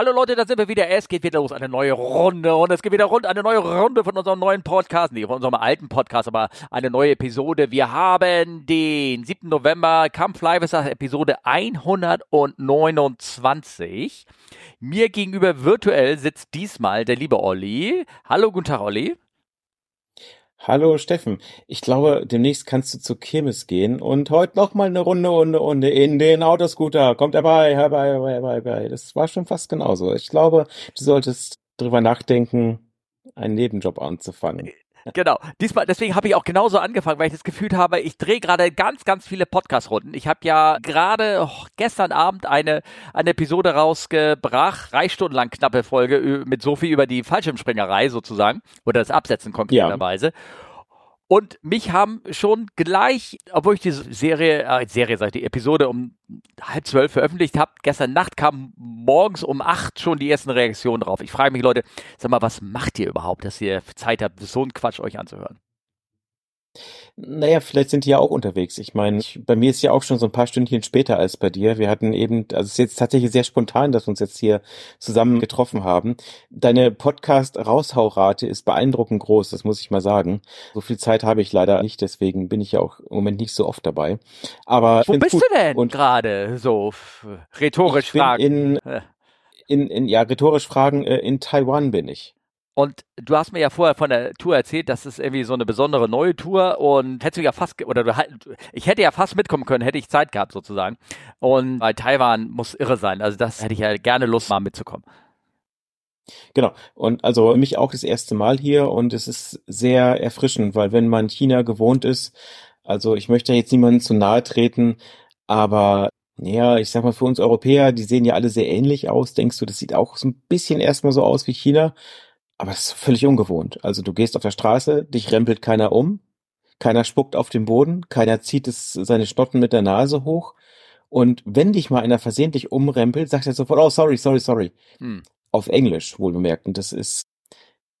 Hallo Leute, da sind wir wieder. Es geht wieder los, eine neue Runde. Und es geht wieder rund, eine neue Runde von unserem neuen Podcast. Nee, von unserem alten Podcast, aber eine neue Episode. Wir haben den 7. November, Kampf Live ist das Episode 129. Mir gegenüber virtuell sitzt diesmal der liebe Olli. Hallo, guten Tag, Olli. Hallo Steffen, ich glaube, demnächst kannst du zur Kirmes gehen und heute noch mal eine Runde, Runde, Runde in den Autoscooter. Kommt herbei, herbei, herbei, herbei. Das war schon fast genauso. Ich glaube, du solltest drüber nachdenken, einen Nebenjob anzufangen. Genau. Diesmal, deswegen habe ich auch genauso angefangen, weil ich das Gefühl habe, ich drehe gerade ganz, ganz viele Podcast-Runden. Ich habe ja gerade oh, gestern Abend eine, eine Episode rausgebracht, drei Stunden lang knappe Folge mit Sophie über die Fallschirmspringerei sozusagen oder das Absetzen konkreterweise. Ja. Und mich haben schon gleich, obwohl ich diese Serie, äh, Serie sag ich, die Episode um halb zwölf veröffentlicht habe, gestern Nacht kam morgens um acht schon die ersten Reaktionen drauf. Ich frage mich, Leute, sag mal, was macht ihr überhaupt, dass ihr Zeit habt, so einen Quatsch euch anzuhören? Naja, vielleicht sind die ja auch unterwegs. Ich meine, bei mir ist ja auch schon so ein paar Stündchen später als bei dir. Wir hatten eben, also es ist jetzt tatsächlich sehr spontan, dass wir uns jetzt hier zusammen getroffen haben. Deine Podcast-Raushaurate ist beeindruckend groß, das muss ich mal sagen. So viel Zeit habe ich leider nicht, deswegen bin ich ja auch im Moment nicht so oft dabei. Aber wo bist gut. du denn gerade so rhetorisch fragen? In, in, in, ja, rhetorisch fragen, äh, in Taiwan bin ich. Und du hast mir ja vorher von der Tour erzählt, das ist irgendwie so eine besondere neue Tour und hättest du ja fast, oder du, ich hätte ja fast mitkommen können, hätte ich Zeit gehabt sozusagen. Und bei Taiwan muss irre sein. Also das hätte ich ja gerne Lust mal mitzukommen. Genau. Und also mich auch das erste Mal hier und es ist sehr erfrischend, weil wenn man China gewohnt ist, also ich möchte jetzt niemandem zu nahe treten, aber ja, ich sag mal, für uns Europäer, die sehen ja alle sehr ähnlich aus. Denkst du, das sieht auch so ein bisschen erstmal so aus wie China? Aber das ist völlig ungewohnt. Also du gehst auf der Straße, dich rempelt keiner um, keiner spuckt auf den Boden, keiner zieht es, seine Schnotten mit der Nase hoch. Und wenn dich mal einer versehentlich umrempelt, sagt er sofort, oh, sorry, sorry, sorry. Hm. Auf Englisch, wohl bemerkt. Und das ist,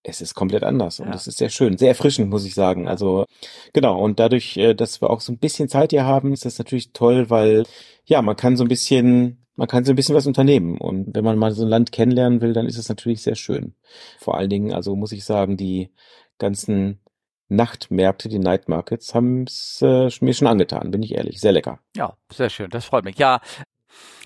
es ist komplett anders. Und ja. das ist sehr schön, sehr erfrischend, muss ich sagen. Also, genau. Und dadurch, äh, dass wir auch so ein bisschen Zeit hier haben, ist das natürlich toll, weil, ja, man kann so ein bisschen man kann so ein bisschen was unternehmen. Und wenn man mal so ein Land kennenlernen will, dann ist es natürlich sehr schön. Vor allen Dingen, also muss ich sagen, die ganzen Nachtmärkte, die Night Markets, haben es äh, mir schon angetan, bin ich ehrlich. Sehr lecker. Ja, sehr schön. Das freut mich. Ja,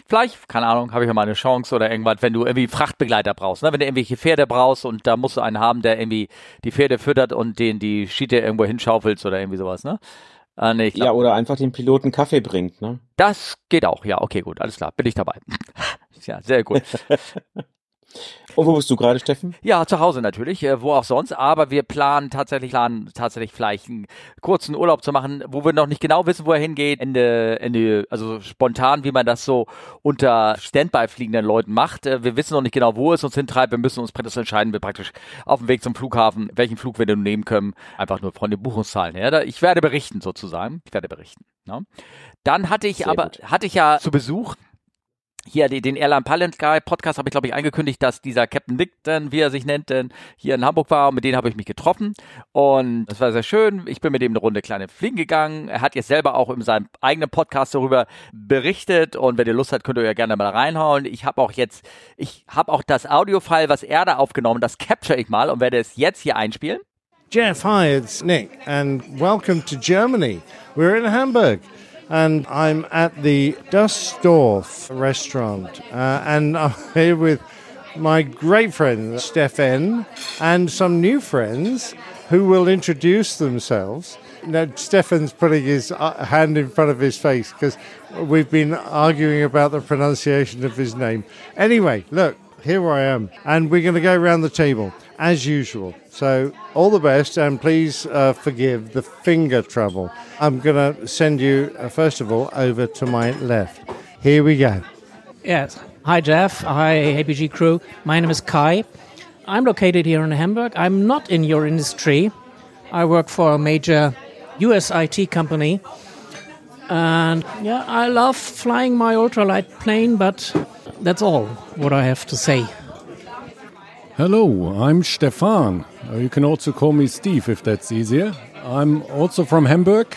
vielleicht, keine Ahnung, habe ich mal eine Chance oder irgendwas, wenn du irgendwie Frachtbegleiter brauchst, ne? wenn du irgendwelche Pferde brauchst und da musst du einen haben, der irgendwie die Pferde füttert und den die Schiete irgendwo hinschaufelst oder irgendwie sowas, ne? Ah, nee, glaub, ja, oder einfach den Piloten Kaffee bringt, ne? Das geht auch, ja, okay, gut, alles klar, bin ich dabei. ja, sehr gut. Und wo bist du gerade, Steffen? Ja, zu Hause natürlich, äh, wo auch sonst. Aber wir planen tatsächlich, planen tatsächlich vielleicht einen kurzen Urlaub zu machen, wo wir noch nicht genau wissen, wo er hingeht. Ende, Ende, also spontan, wie man das so unter Standby fliegenden Leuten macht. Äh, wir wissen noch nicht genau, wo es uns hintreibt. Wir müssen uns praktisch entscheiden, wir praktisch auf dem Weg zum Flughafen, welchen Flug wir denn nehmen können. Einfach nur von den Buchungszahlen her. Ich werde berichten sozusagen. Ich werde berichten. Ne? Dann hatte ich Sehr aber, gut. hatte ich ja zu Besuch hier den Airline Pilot Guy Podcast habe ich glaube ich angekündigt, dass dieser Captain Dick dann, wie er sich nennt, dann hier in Hamburg war und mit denen habe ich mich getroffen und das war sehr schön. Ich bin mit dem eine Runde kleine fliegen gegangen. Er hat jetzt selber auch in seinem eigenen Podcast darüber berichtet und wenn ihr Lust habt, könnt ihr ja gerne mal reinhauen. Ich habe auch jetzt, ich habe auch das Audiofile, was er da aufgenommen, das capture ich mal und werde es jetzt hier einspielen. Jeff, hi, it's Nick and welcome to Germany. We're in Hamburg. And I'm at the Dustdorf restaurant, uh, and I'm here with my great friend Stefan and some new friends who will introduce themselves. Now, Stefan's putting his uh, hand in front of his face because we've been arguing about the pronunciation of his name. Anyway, look, here I am, and we're going to go around the table as usual. So, all the best, and please uh, forgive the finger trouble. I'm going to send you, uh, first of all, over to my left. Here we go. Yes. Hi, Jeff. Hi, APG crew. My name is Kai. I'm located here in Hamburg. I'm not in your industry. I work for a major US IT company. And yeah, I love flying my ultralight plane, but that's all what I have to say. Hello, I'm Stefan. You can also call me Steve if that's easier. I'm also from Hamburg,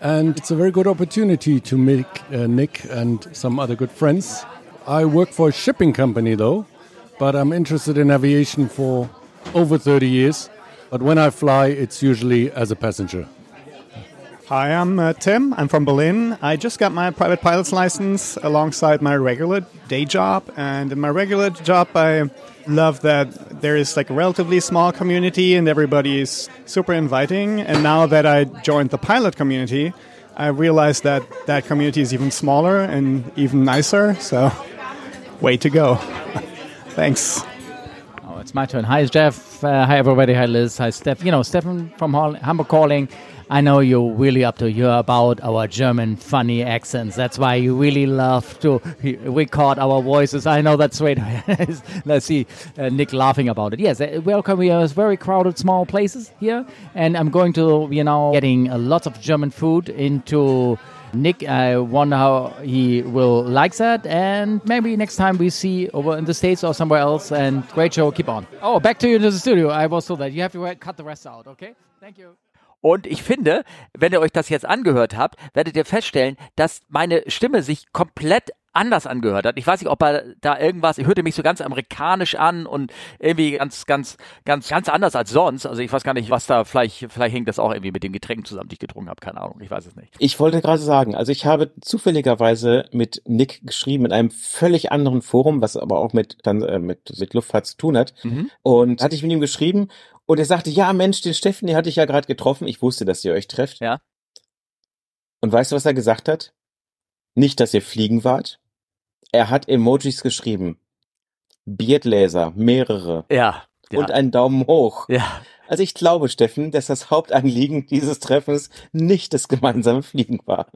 and it's a very good opportunity to meet uh, Nick and some other good friends. I work for a shipping company though, but I'm interested in aviation for over 30 years. But when I fly, it's usually as a passenger. Hi, I'm uh, Tim. I'm from Berlin. I just got my private pilot's license alongside my regular day job. And in my regular job, I love that there is like a relatively small community and everybody is super inviting. And now that I joined the pilot community, I realized that that community is even smaller and even nicer. So, way to go. Thanks. It's my turn. Hi, Jeff. Uh, hi, everybody. Hi, Liz. Hi, Steph. You know, Stefan from Hamburg calling. I know you're really up to hear about our German funny accents. That's why you really love to record our voices. I know that's right. Let's see uh, Nick laughing about it. Yes, uh, welcome. We are very crowded, small places here, and I'm going to, you know, getting a lot of German food into. Nick, I wonder how he will like that, and maybe next time we see over in the States or somewhere else. And great show, keep on. Oh, back to you to the studio. I was told that you have to cut the rest out, okay? Thank you. Und ich finde, wenn ihr euch das jetzt angehört habt, werdet ihr feststellen, dass meine Stimme sich komplett anders angehört hat. Ich weiß nicht, ob er da irgendwas, ich hörte mich so ganz amerikanisch an und irgendwie ganz, ganz, ganz, ganz anders als sonst. Also ich weiß gar nicht, was da vielleicht, vielleicht hängt das auch irgendwie mit dem Getränk zusammen, die ich getrunken habe. Keine Ahnung, ich weiß es nicht. Ich wollte gerade sagen, also ich habe zufälligerweise mit Nick geschrieben in einem völlig anderen Forum, was aber auch mit, dann, äh, mit, mit Luftfahrt zu tun hat. Mhm. Und hatte ich mit ihm geschrieben und er sagte, ja Mensch, den Steffen, den hatte ich ja gerade getroffen. Ich wusste, dass ihr euch trefft. Ja. Und weißt du, was er gesagt hat? Nicht, dass ihr fliegen wart. Er hat Emojis geschrieben. Beardlaser, mehrere. Ja. ja. Und einen Daumen hoch. Ja. Also ich glaube, Steffen, dass das Hauptanliegen dieses Treffens nicht das gemeinsame Fliegen war.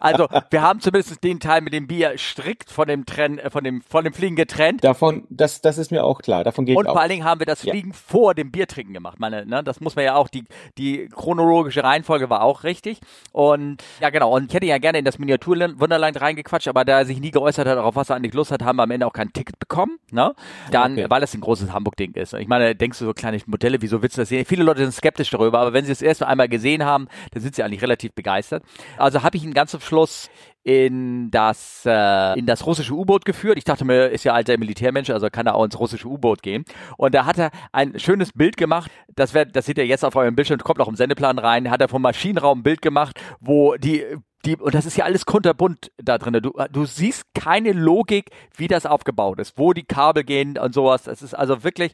Also wir haben zumindest den Teil mit dem Bier strikt von dem Trenn, äh, von dem von dem Fliegen getrennt. Davon, das, das ist mir auch klar. Davon geht Und vor allen Dingen haben wir das Fliegen ja. vor dem Biertrinken gemacht. Meine, ne, das muss man ja auch die die chronologische Reihenfolge war auch richtig. Und ja genau. Und ich hätte ja gerne in das Miniaturwunderland reingequatscht, aber da er sich nie geäußert hat, auf was er eigentlich Lust hat, haben wir am Ende auch kein Ticket bekommen. Ne? Dann, okay. weil das ein großes Hamburg-Ding ist. Ich meine, denkst du so kleine Modelle, wieso willst du das sehen? Viele Leute sind skeptisch darüber, aber wenn sie es erst einmal gesehen haben, dann sind sie eigentlich relativ begeistert. Also habe ich ihn ganz zum Schluss in das äh, in das russische U-Boot geführt. Ich dachte mir, ist ja alter Militärmensch, also kann er auch ins russische U-Boot gehen. Und da hat er ein schönes Bild gemacht. Das wird, das seht ihr jetzt auf eurem Bildschirm, kommt auch im Sendeplan rein. Hat er vom Maschinenraum ein Bild gemacht, wo die die, und das ist ja alles kunterbunt da drin. Du, du siehst keine Logik, wie das aufgebaut ist, wo die Kabel gehen und sowas. Das ist also wirklich,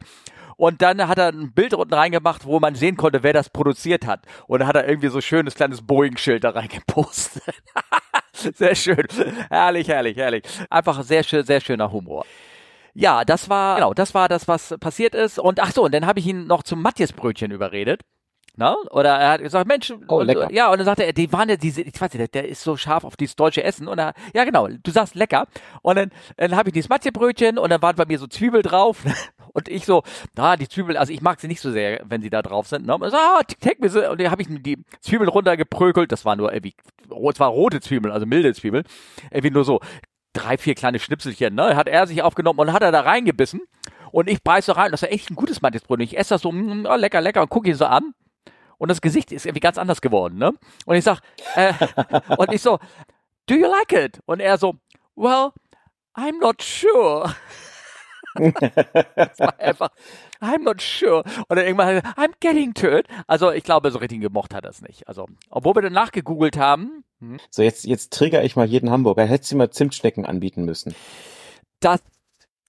und dann hat er ein Bild unten reingemacht, wo man sehen konnte, wer das produziert hat. Und dann hat er irgendwie so schönes kleines Boeing-Schild da reingepostet. sehr schön. Herrlich, herrlich, herrlich. Einfach sehr schön, sehr schöner Humor. Ja, das war, genau, das war das, was passiert ist. Und ach so, und dann habe ich ihn noch zum Matthias-Brötchen überredet. Na? Oder er hat gesagt, Mensch, oh, und, lecker. ja, und dann sagte er, die waren ja diese, ich weiß nicht, der ist so scharf auf dieses deutsche Essen. Und er, ja genau, du sagst lecker. Und dann, dann habe ich dieses Matjebrötchen und dann waren bei mir so Zwiebel drauf. Und ich so, ah, die Zwiebel, also ich mag sie nicht so sehr, wenn sie da drauf sind. Ne? Und so, ah, me so. Und dann habe ich die Zwiebeln runtergeprökelt. Das war nur irgendwie, es war rote Zwiebeln, also milde Zwiebeln. Irgendwie nur so drei, vier kleine Schnipselchen. Ne? Hat er sich aufgenommen und hat er da reingebissen. Und ich beiße rein. Das war echt ein gutes Matjesbrötchen. Ich esse das so, mm, oh, lecker, lecker und gucke ihn so an und das Gesicht ist irgendwie ganz anders geworden, ne? Und ich sag, äh, und ich so, do you like it? Und er so, well, I'm not sure. das war einfach, I'm not sure. Und dann irgendwann, I'm getting to it. Also ich glaube, so richtig gemocht hat er es nicht. Also, obwohl wir dann nachgegoogelt haben. Hm. So, jetzt, jetzt trigger ich mal jeden Hamburger. Hättest du mal Zimtschnecken anbieten müssen. Das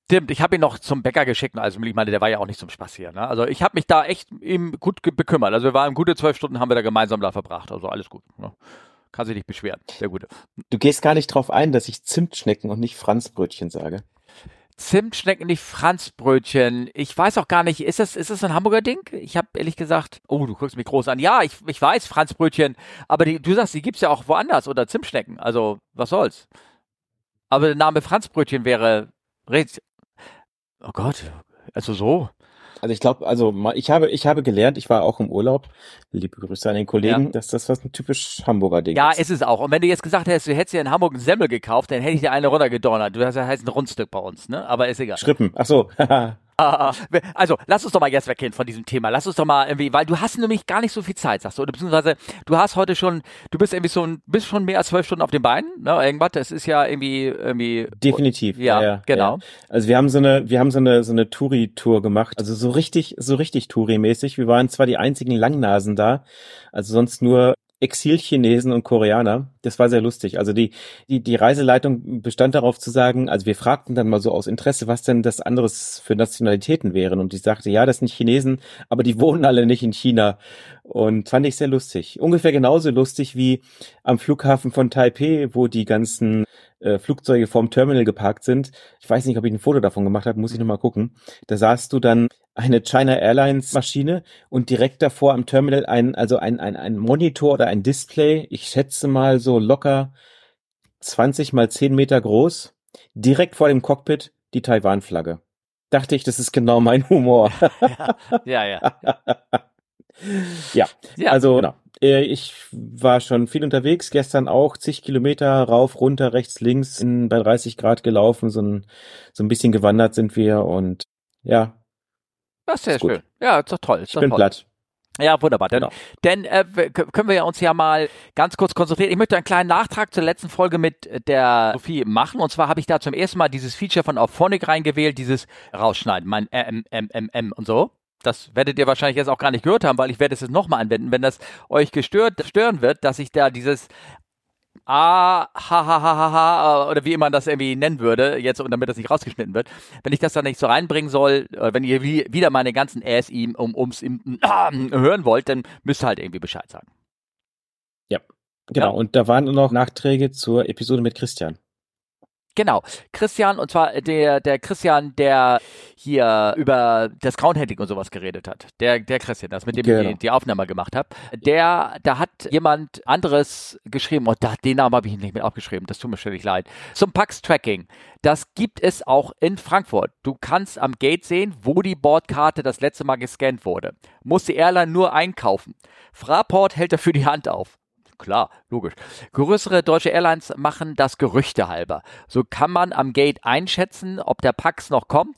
Stimmt, ich habe ihn noch zum Bäcker geschickt, also ich meine, der war ja auch nicht zum Spaß hier. Ne? Also ich habe mich da echt ihm gut bekümmert. Also wir waren gute zwölf Stunden, haben wir da gemeinsam da verbracht. Also alles gut. Ne? Kann sich nicht beschweren. Sehr gute. Du gehst gar nicht drauf ein, dass ich Zimtschnecken und nicht Franzbrötchen sage. Zimtschnecken, nicht Franzbrötchen. Ich weiß auch gar nicht, ist das, ist das ein Hamburger Ding? Ich habe ehrlich gesagt, oh, du guckst mich groß an. Ja, ich, ich weiß, Franzbrötchen, aber die, du sagst, die gibt's ja auch woanders oder Zimtschnecken. Also, was soll's? Aber der Name Franzbrötchen wäre Oh Gott, also so. Also ich glaube, also ich habe, ich habe gelernt, ich war auch im Urlaub, liebe Grüße an den Kollegen, ja. dass das was ein typisch Hamburger Ding ja, ist. Ja, ist es auch. Und wenn du jetzt gesagt hättest, du hättest dir in Hamburg einen Semmel gekauft, dann hätte ich dir eine runtergedonnert. Du hast ja heißt ein Rundstück bei uns, ne? Aber ist egal. Schrippen, ach so. Also, lass uns doch mal jetzt weggehen von diesem Thema. Lass uns doch mal irgendwie, weil du hast nämlich gar nicht so viel Zeit, sagst du, oder beziehungsweise du hast heute schon, du bist irgendwie so ein, bist schon mehr als zwölf Stunden auf den Beinen, ne, irgendwas, das ist ja irgendwie, irgendwie. Definitiv. Ja, ja genau. Ja. Also wir haben so eine, wir haben so eine, so eine Touri-Tour gemacht, also so richtig, so richtig Touri-mäßig. Wir waren zwar die einzigen Langnasen da, also sonst nur Exilchinesen und Koreaner. Das war sehr lustig. Also die, die, die Reiseleitung bestand darauf zu sagen, also wir fragten dann mal so aus Interesse, was denn das anderes für Nationalitäten wären. Und die sagte, ja, das sind Chinesen, aber die wohnen alle nicht in China. Und fand ich sehr lustig. Ungefähr genauso lustig wie am Flughafen von Taipei, wo die ganzen äh, Flugzeuge vorm Terminal geparkt sind. Ich weiß nicht, ob ich ein Foto davon gemacht habe, muss ich nochmal gucken. Da sahst du dann eine China Airlines Maschine und direkt davor am Terminal ein, also ein, ein, ein Monitor oder ein Display. Ich schätze mal so locker 20 mal 10 Meter groß. Direkt vor dem Cockpit die Taiwan-Flagge. Dachte ich, das ist genau mein Humor. ja, ja. ja. Ja. ja. also genau. Äh, ich war schon viel unterwegs, gestern auch zig Kilometer rauf, runter, rechts, links, in, bei 30 Grad gelaufen, so ein, so ein bisschen gewandert sind wir und ja, das ist sehr ist schön. Gut. Ja, ist doch toll. Ist ich bin toll. platt. Ja, wunderbar. Denn, genau. denn äh, können wir uns ja mal ganz kurz konzentrieren. Ich möchte einen kleinen Nachtrag zur letzten Folge mit der Sophie machen. Und zwar habe ich da zum ersten Mal dieses Feature von Auphonic reingewählt, dieses Rausschneiden, mein MMM und so. Das werdet ihr wahrscheinlich jetzt auch gar nicht gehört haben, weil ich werde es jetzt nochmal anwenden, wenn das euch gestört, stören wird, dass ich da dieses ah, ha, ha, ha, ha, ha, oder wie man das irgendwie nennen würde, jetzt, und damit das nicht rausgeschnitten wird. Wenn ich das dann nicht so reinbringen soll, äh, wenn ihr wie, wieder meine ganzen ASI um, ums im, äh, hören wollt, dann müsst ihr halt irgendwie Bescheid sagen. Ja, genau. Ja. Und da waren noch Nachträge zur Episode mit Christian. Genau, Christian, und zwar der, der Christian, der hier über das Groundhandling und sowas geredet hat. Der, der Christian, das mit dem genau. ich die, die Aufnahme gemacht habe. Der, da hat jemand anderes geschrieben, und da, den Namen habe ich nicht mehr aufgeschrieben, das tut mir schrecklich leid. Zum Pax-Tracking. Das gibt es auch in Frankfurt. Du kannst am Gate sehen, wo die Bordkarte das letzte Mal gescannt wurde. Muss die Airline nur einkaufen. Fraport hält dafür die Hand auf. Klar, logisch. Größere deutsche Airlines machen das Gerüchte halber. So kann man am Gate einschätzen, ob der Pax noch kommt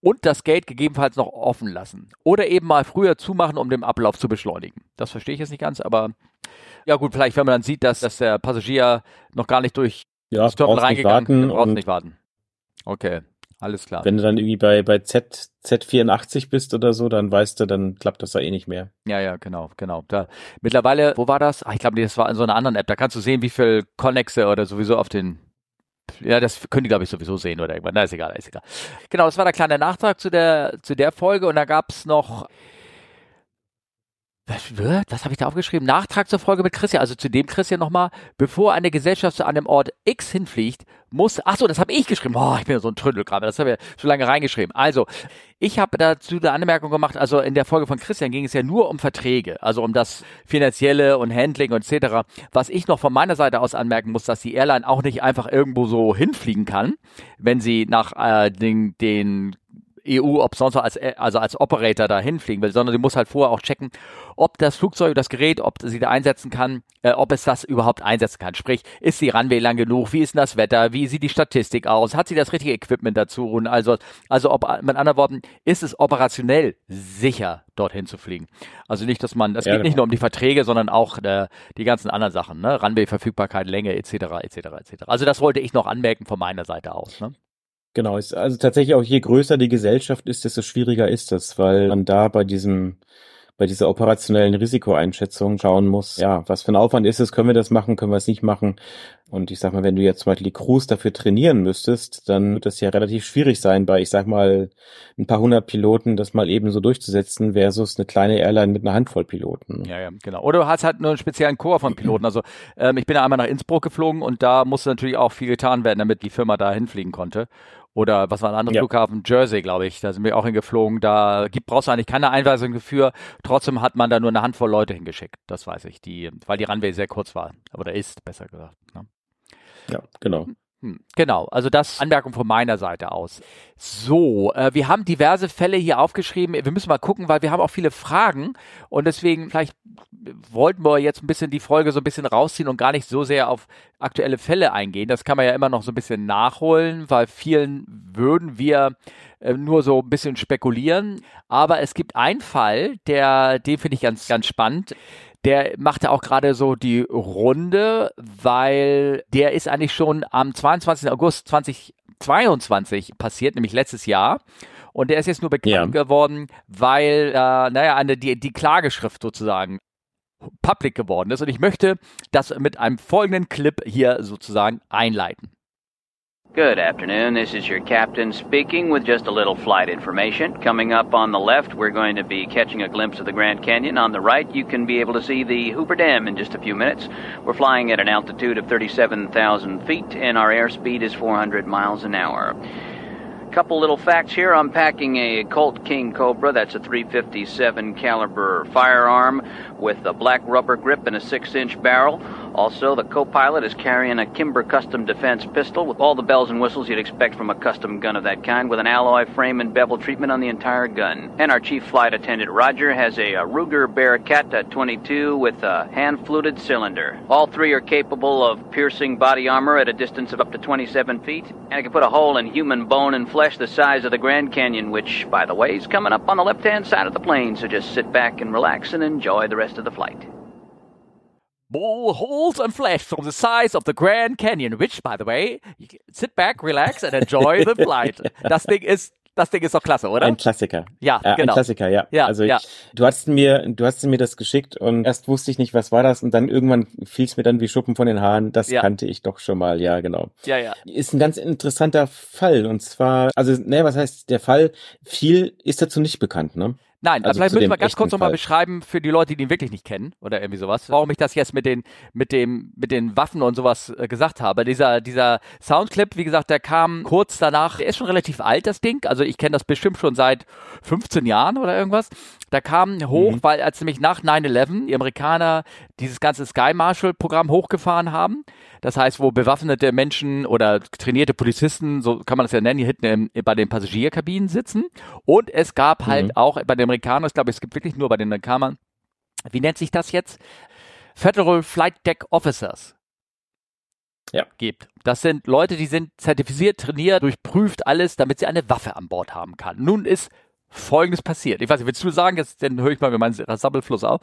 und das Gate gegebenenfalls noch offen lassen. Oder eben mal früher zumachen, um den Ablauf zu beschleunigen. Das verstehe ich jetzt nicht ganz, aber ja gut, vielleicht wenn man dann sieht, dass, dass der Passagier noch gar nicht durch ja, das Terminal reingegangen ist, braucht nicht warten. Okay. Alles klar. Wenn du dann irgendwie bei, bei Z, Z84 bist oder so, dann weißt du, dann klappt das da eh nicht mehr. Ja, ja, genau, genau. Da, mittlerweile, wo war das? Ach, ich glaube, das war in so einer anderen App. Da kannst du sehen, wie viel Connexe oder sowieso auf den ja, das können die, glaube ich, sowieso sehen oder irgendwann. Na, ist egal, ist egal. Genau, das war der kleine Nachtrag zu der, zu der Folge und da gab es noch was wird? Was habe ich da aufgeschrieben? Nachtrag zur Folge mit Christian, also zu dem Christian nochmal. Bevor eine Gesellschaft zu einem Ort X hinfliegt, muss, ach so, das habe ich geschrieben. Boah, ich bin ja so ein Trödel gerade, das habe ich schon lange reingeschrieben. Also, ich habe dazu eine Anmerkung gemacht, also in der Folge von Christian ging es ja nur um Verträge, also um das Finanzielle und Handling und etc. Was ich noch von meiner Seite aus anmerken muss, dass die Airline auch nicht einfach irgendwo so hinfliegen kann, wenn sie nach äh, den, den EU, ob sonst als, also als Operator da hinfliegen will, sondern sie muss halt vorher auch checken, ob das Flugzeug, das Gerät, ob sie da einsetzen kann, äh, ob es das überhaupt einsetzen kann. Sprich, ist die Runway lang genug? Wie ist denn das Wetter? Wie sieht die Statistik aus? Hat sie das richtige Equipment dazu? Und also, also ob, mit anderen Worten, ist es operationell sicher, dorthin zu fliegen? Also nicht, dass man, es ja, geht genau. nicht nur um die Verträge, sondern auch äh, die ganzen anderen Sachen, ne? Runway-Verfügbarkeit, Länge, etc., etc., etc. Also das wollte ich noch anmerken von meiner Seite aus. Ne? Genau, ist also tatsächlich auch je größer die Gesellschaft ist, desto schwieriger ist das, weil man da bei diesem bei dieser operationellen Risikoeinschätzung schauen muss, ja, was für ein Aufwand ist es, können wir das machen, können wir es nicht machen. Und ich sag mal, wenn du jetzt zum Beispiel die Crews dafür trainieren müsstest, dann wird das ja relativ schwierig sein, bei, ich sag mal, ein paar hundert Piloten das mal eben so durchzusetzen, versus eine kleine Airline mit einer Handvoll Piloten. Ja, ja, genau. Oder du hast halt nur einen speziellen Chor von Piloten. Also ähm, ich bin ja einmal nach Innsbruck geflogen und da musste natürlich auch viel getan werden, damit die Firma da hinfliegen konnte. Oder was war ein anderer ja. Flughafen? Jersey, glaube ich. Da sind wir auch hingeflogen. Da gibt, brauchst du eigentlich keine Einweisung dafür. Trotzdem hat man da nur eine Handvoll Leute hingeschickt. Das weiß ich. Die, weil die Runway sehr kurz war. Oder ist, besser gesagt. Ne? Ja, genau. Hm, genau, also das Anmerkung von meiner Seite aus. So, äh, wir haben diverse Fälle hier aufgeschrieben. Wir müssen mal gucken, weil wir haben auch viele Fragen und deswegen vielleicht wollten wir jetzt ein bisschen die Folge so ein bisschen rausziehen und gar nicht so sehr auf aktuelle Fälle eingehen. Das kann man ja immer noch so ein bisschen nachholen, weil vielen würden wir äh, nur so ein bisschen spekulieren. Aber es gibt einen Fall, der, den finde ich ganz, ganz spannend der machte auch gerade so die Runde, weil der ist eigentlich schon am 22. August 2022 passiert, nämlich letztes Jahr. Und der ist jetzt nur bekannt ja. geworden, weil, äh, naja, eine, die, die Klageschrift sozusagen public geworden ist. Und ich möchte das mit einem folgenden Clip hier sozusagen einleiten. Good afternoon. This is your captain speaking with just a little flight information. Coming up on the left, we're going to be catching a glimpse of the Grand Canyon. On the right, you can be able to see the Hooper Dam in just a few minutes. We're flying at an altitude of 37,000 feet and our airspeed is 400 miles an hour. Couple little facts here. I'm packing a Colt King Cobra. That's a 357 caliber firearm with a black rubber grip and a six inch barrel. Also, the co-pilot is carrying a Kimber Custom Defense pistol with all the bells and whistles you'd expect from a custom gun of that kind with an alloy frame and bevel treatment on the entire gun. And our chief flight attendant Roger has a, a Ruger Bearcat uh, 22 with a hand-fluted cylinder. All three are capable of piercing body armor at a distance of up to 27 feet, and it can put a hole in human bone and flesh the size of the Grand Canyon, which, by the way, is coming up on the left-hand side of the plane, so just sit back and relax and enjoy the rest of the flight. Ball holes and flesh from the size of the Grand Canyon, which, by the way, sit back, relax and enjoy the flight. Das Ding ist das Ding ist doch klasse, oder? Ein Klassiker. Ja, äh, genau. Ein Klassiker, ja. ja also ich, ja. du hast mir, du hast mir das geschickt und erst wusste ich nicht, was war das und dann irgendwann fiel es mir dann wie Schuppen von den Haaren. Das ja. kannte ich doch schon mal, ja, genau. Ja, ja. Ist ein ganz interessanter Fall und zwar, also, ne, was heißt der Fall? Viel ist dazu nicht bekannt, ne? Nein, also vielleicht müssen wir ganz kurz nochmal beschreiben für die Leute, die ihn wirklich nicht kennen oder irgendwie sowas, warum ich das jetzt mit den, mit dem, mit den Waffen und sowas äh, gesagt habe. Dieser, dieser Soundclip, wie gesagt, der kam kurz danach, der ist schon relativ alt, das Ding. Also ich kenne das bestimmt schon seit 15 Jahren oder irgendwas. Da kam hoch, mhm. weil als nämlich nach 9-11 die Amerikaner dieses ganze Sky Marshal Programm hochgefahren haben. Das heißt, wo bewaffnete Menschen oder trainierte Polizisten, so kann man das ja nennen, hier hinten im, bei den Passagierkabinen sitzen. Und es gab halt mhm. auch bei den Amerikanern, ich glaube, es gibt wirklich nur bei den Amerikanern, wie nennt sich das jetzt? Federal Flight Deck Officers ja. gibt. Das sind Leute, die sind zertifiziert, trainiert, durchprüft alles, damit sie eine Waffe an Bord haben kann. Nun ist Folgendes passiert. Ich weiß nicht, willst du sagen, jetzt, dann höre ich mal mit meinem Sabbelfluss auf.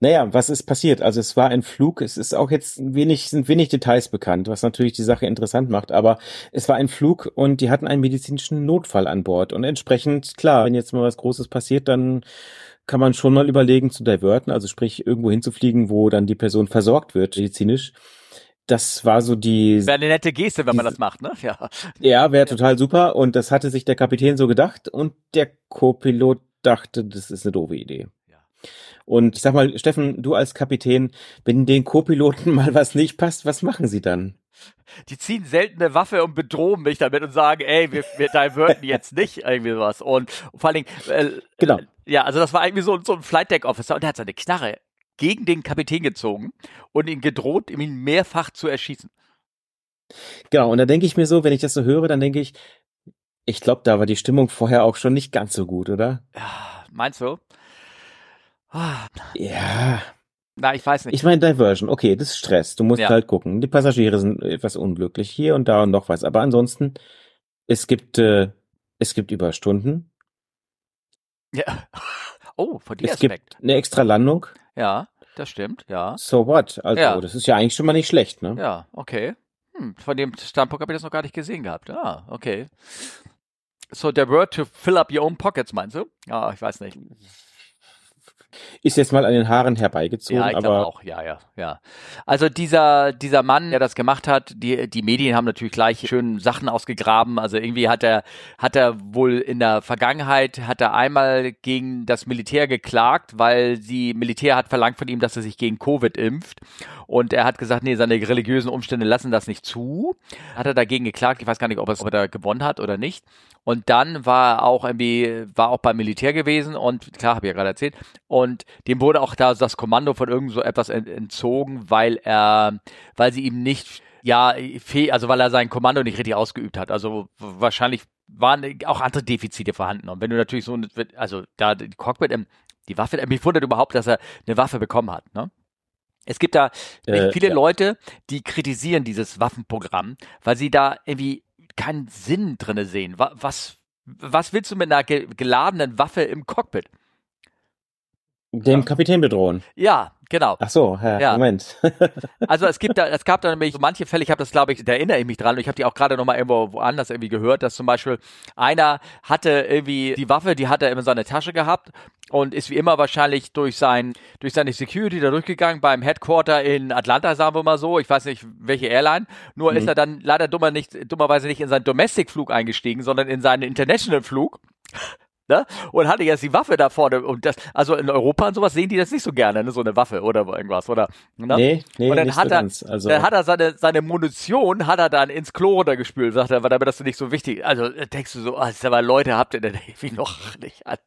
Naja, was ist passiert? Also es war ein Flug, es ist auch jetzt wenig, sind wenig Details bekannt, was natürlich die Sache interessant macht, aber es war ein Flug und die hatten einen medizinischen Notfall an Bord und entsprechend, klar, wenn jetzt mal was Großes passiert, dann kann man schon mal überlegen zu diverten, also sprich irgendwo hinzufliegen, wo dann die Person versorgt wird, medizinisch das war so die. Wäre eine nette Geste, wenn man das macht, ne? Ja. Ja, wäre total super. Und das hatte sich der Kapitän so gedacht und der Co-Pilot dachte, das ist eine doofe Idee. Ja. Und ich sag mal, Steffen, du als Kapitän, wenn den Co-Piloten mal was nicht passt, was machen sie dann? Die ziehen selten eine Waffe und bedrohen mich damit und sagen, ey, wir, wir diverten jetzt nicht irgendwie was. Und vor allen Dingen, äh, genau. Ja, also das war irgendwie so, so ein Flight Deck Officer und der hat seine Knarre gegen den Kapitän gezogen und ihn gedroht, ihn mehrfach zu erschießen. Genau, und da denke ich mir so, wenn ich das so höre, dann denke ich, ich glaube, da war die Stimmung vorher auch schon nicht ganz so gut, oder? Ja, meinst du? Ah. Ja. Na, ich weiß nicht. Ich meine, Diversion, okay, das ist Stress. Du musst ja. halt gucken. Die Passagiere sind etwas unglücklich hier und da und noch was. Aber ansonsten, es gibt, äh, es gibt Überstunden. Ja. Oh, von dir Es Aspekt. gibt eine extra Landung. Ja, das stimmt, ja. So what? Also, ja. das ist ja eigentlich schon mal nicht schlecht, ne? Ja, okay. Hm, von dem Standpunkt habe ich das noch gar nicht gesehen gehabt. Ah, okay. So, der Word to fill up your own pockets, meinst du? Ah, ich weiß nicht. Ist jetzt mal an den Haaren herbeigezogen, ja, ich aber auch, ja, ja, ja. Also dieser dieser Mann, der das gemacht hat, die die Medien haben natürlich gleich schön Sachen ausgegraben. Also irgendwie hat er hat er wohl in der Vergangenheit hat er einmal gegen das Militär geklagt, weil die Militär hat verlangt von ihm, dass er sich gegen Covid impft und er hat gesagt, nee, seine religiösen Umstände lassen das nicht zu. Hat er dagegen geklagt. Ich weiß gar nicht, ob er, ob er da gewonnen hat oder nicht. Und dann war er auch irgendwie, war auch beim Militär gewesen und klar, habe ich ja gerade erzählt. Und dem wurde auch da das Kommando von irgend so etwas entzogen, weil er, weil sie ihm nicht Ja, also weil er sein Kommando nicht richtig ausgeübt hat. Also wahrscheinlich waren auch andere Defizite vorhanden. Und wenn du natürlich so, also da die Cockpit, die Waffe, mich wundert überhaupt, dass er eine Waffe bekommen hat. Ne? Es gibt da Äh, viele ja. Leute, die kritisieren dieses Waffenprogramm, weil sie da irgendwie keinen Sinn drinne sehen. Wa- Was, was willst du mit einer ge geladenen Waffe im Cockpit? Den Kapitän bedrohen. Ja, genau. Ach so, ja, Ja. Moment. Also es gibt da, es gab da nämlich so manche Fälle, ich habe das glaube ich, da erinnere ich mich dran und ich habe die auch gerade noch mal irgendwo woanders irgendwie gehört, dass zum Beispiel einer hatte irgendwie die Waffe, die hat er immer in seiner Tasche gehabt und ist wie immer wahrscheinlich durch sein, durch seine Security da durchgegangen beim Headquarter in Atlanta, sagen wir mal so, ich weiß nicht welche Airline, nur ist er dann leider dummer nicht, dummerweise nicht in seinen Domestic-Flug eingestiegen, sondern in seinen International-Flug. Ne? Und hatte jetzt die Waffe da vorne und das, also in Europa und sowas sehen die das nicht so gerne, ne? so eine Waffe oder irgendwas, oder? Ne? Nee, nee, und dann nicht hat so er, ganz. Also, dann hat er seine, seine Munition, hat er dann ins Klo runtergespült, sagt er, weil damit das nicht so wichtig. Also denkst du so, ah, sag mal, Leute, habt ihr denn irgendwie noch nicht alles?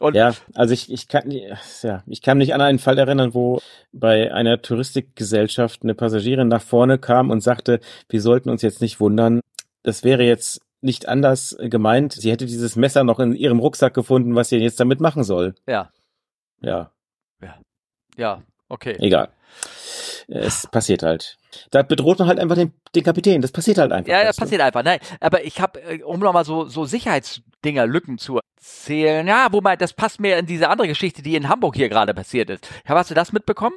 Und ja, also ich, ich kann, ja, ich kann mich an einen Fall erinnern, wo bei einer Touristikgesellschaft eine Passagierin nach vorne kam und sagte, wir sollten uns jetzt nicht wundern. Das wäre jetzt nicht anders gemeint. Sie hätte dieses Messer noch in ihrem Rucksack gefunden, was sie jetzt damit machen soll. ja, Ja, ja, okay. egal. Es passiert halt. Da bedroht man halt einfach den, den Kapitän. Das passiert halt einfach. Ja, ja, weißt du? passiert einfach. Nein, aber ich habe, äh, um nochmal so, so Sicherheitsdinger, Lücken zu erzählen, ja, wo man, das passt mehr in diese andere Geschichte, die in Hamburg hier gerade passiert ist. Ja, hast du das mitbekommen?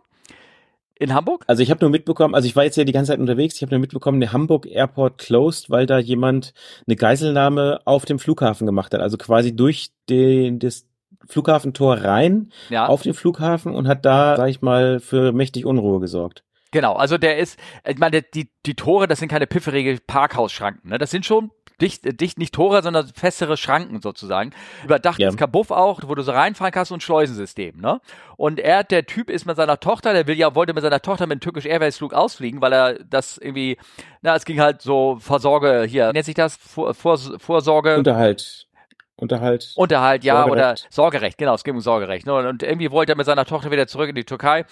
In Hamburg? Also ich habe nur mitbekommen, also ich war jetzt ja die ganze Zeit unterwegs, ich habe nur mitbekommen, der Hamburg Airport closed, weil da jemand eine Geiselnahme auf dem Flughafen gemacht hat. Also quasi durch den, das Flughafentor rein Ja. auf den Flughafen und hat da, sag ich mal, für mächtig Unruhe gesorgt. Genau, also der ist, ich meine, die, die Tore, das sind keine pifferige Parkhausschranken, ne? Das sind schon dicht, äh, dicht nicht Tore, sondern festere Schranken sozusagen. Überdachtes Ja. Kabuff auch, wo du so reinfahren kannst und Schleusensystem, ne? Und er, der Typ ist mit seiner Tochter, der will ja, wollte mit seiner Tochter mit dem Turkish Airways Flug ausfliegen, weil er das irgendwie, na, es ging halt so Vorsorge hier, nennt sich das? Vor, vor, Vorsorge. Unterhalt. Unterhalt. Unterhalt, ja, oder Sorgerecht. Sorgerecht, genau, es ging um Sorgerecht. Ne? Und irgendwie wollte er mit seiner Tochter wieder zurück in die Türkei.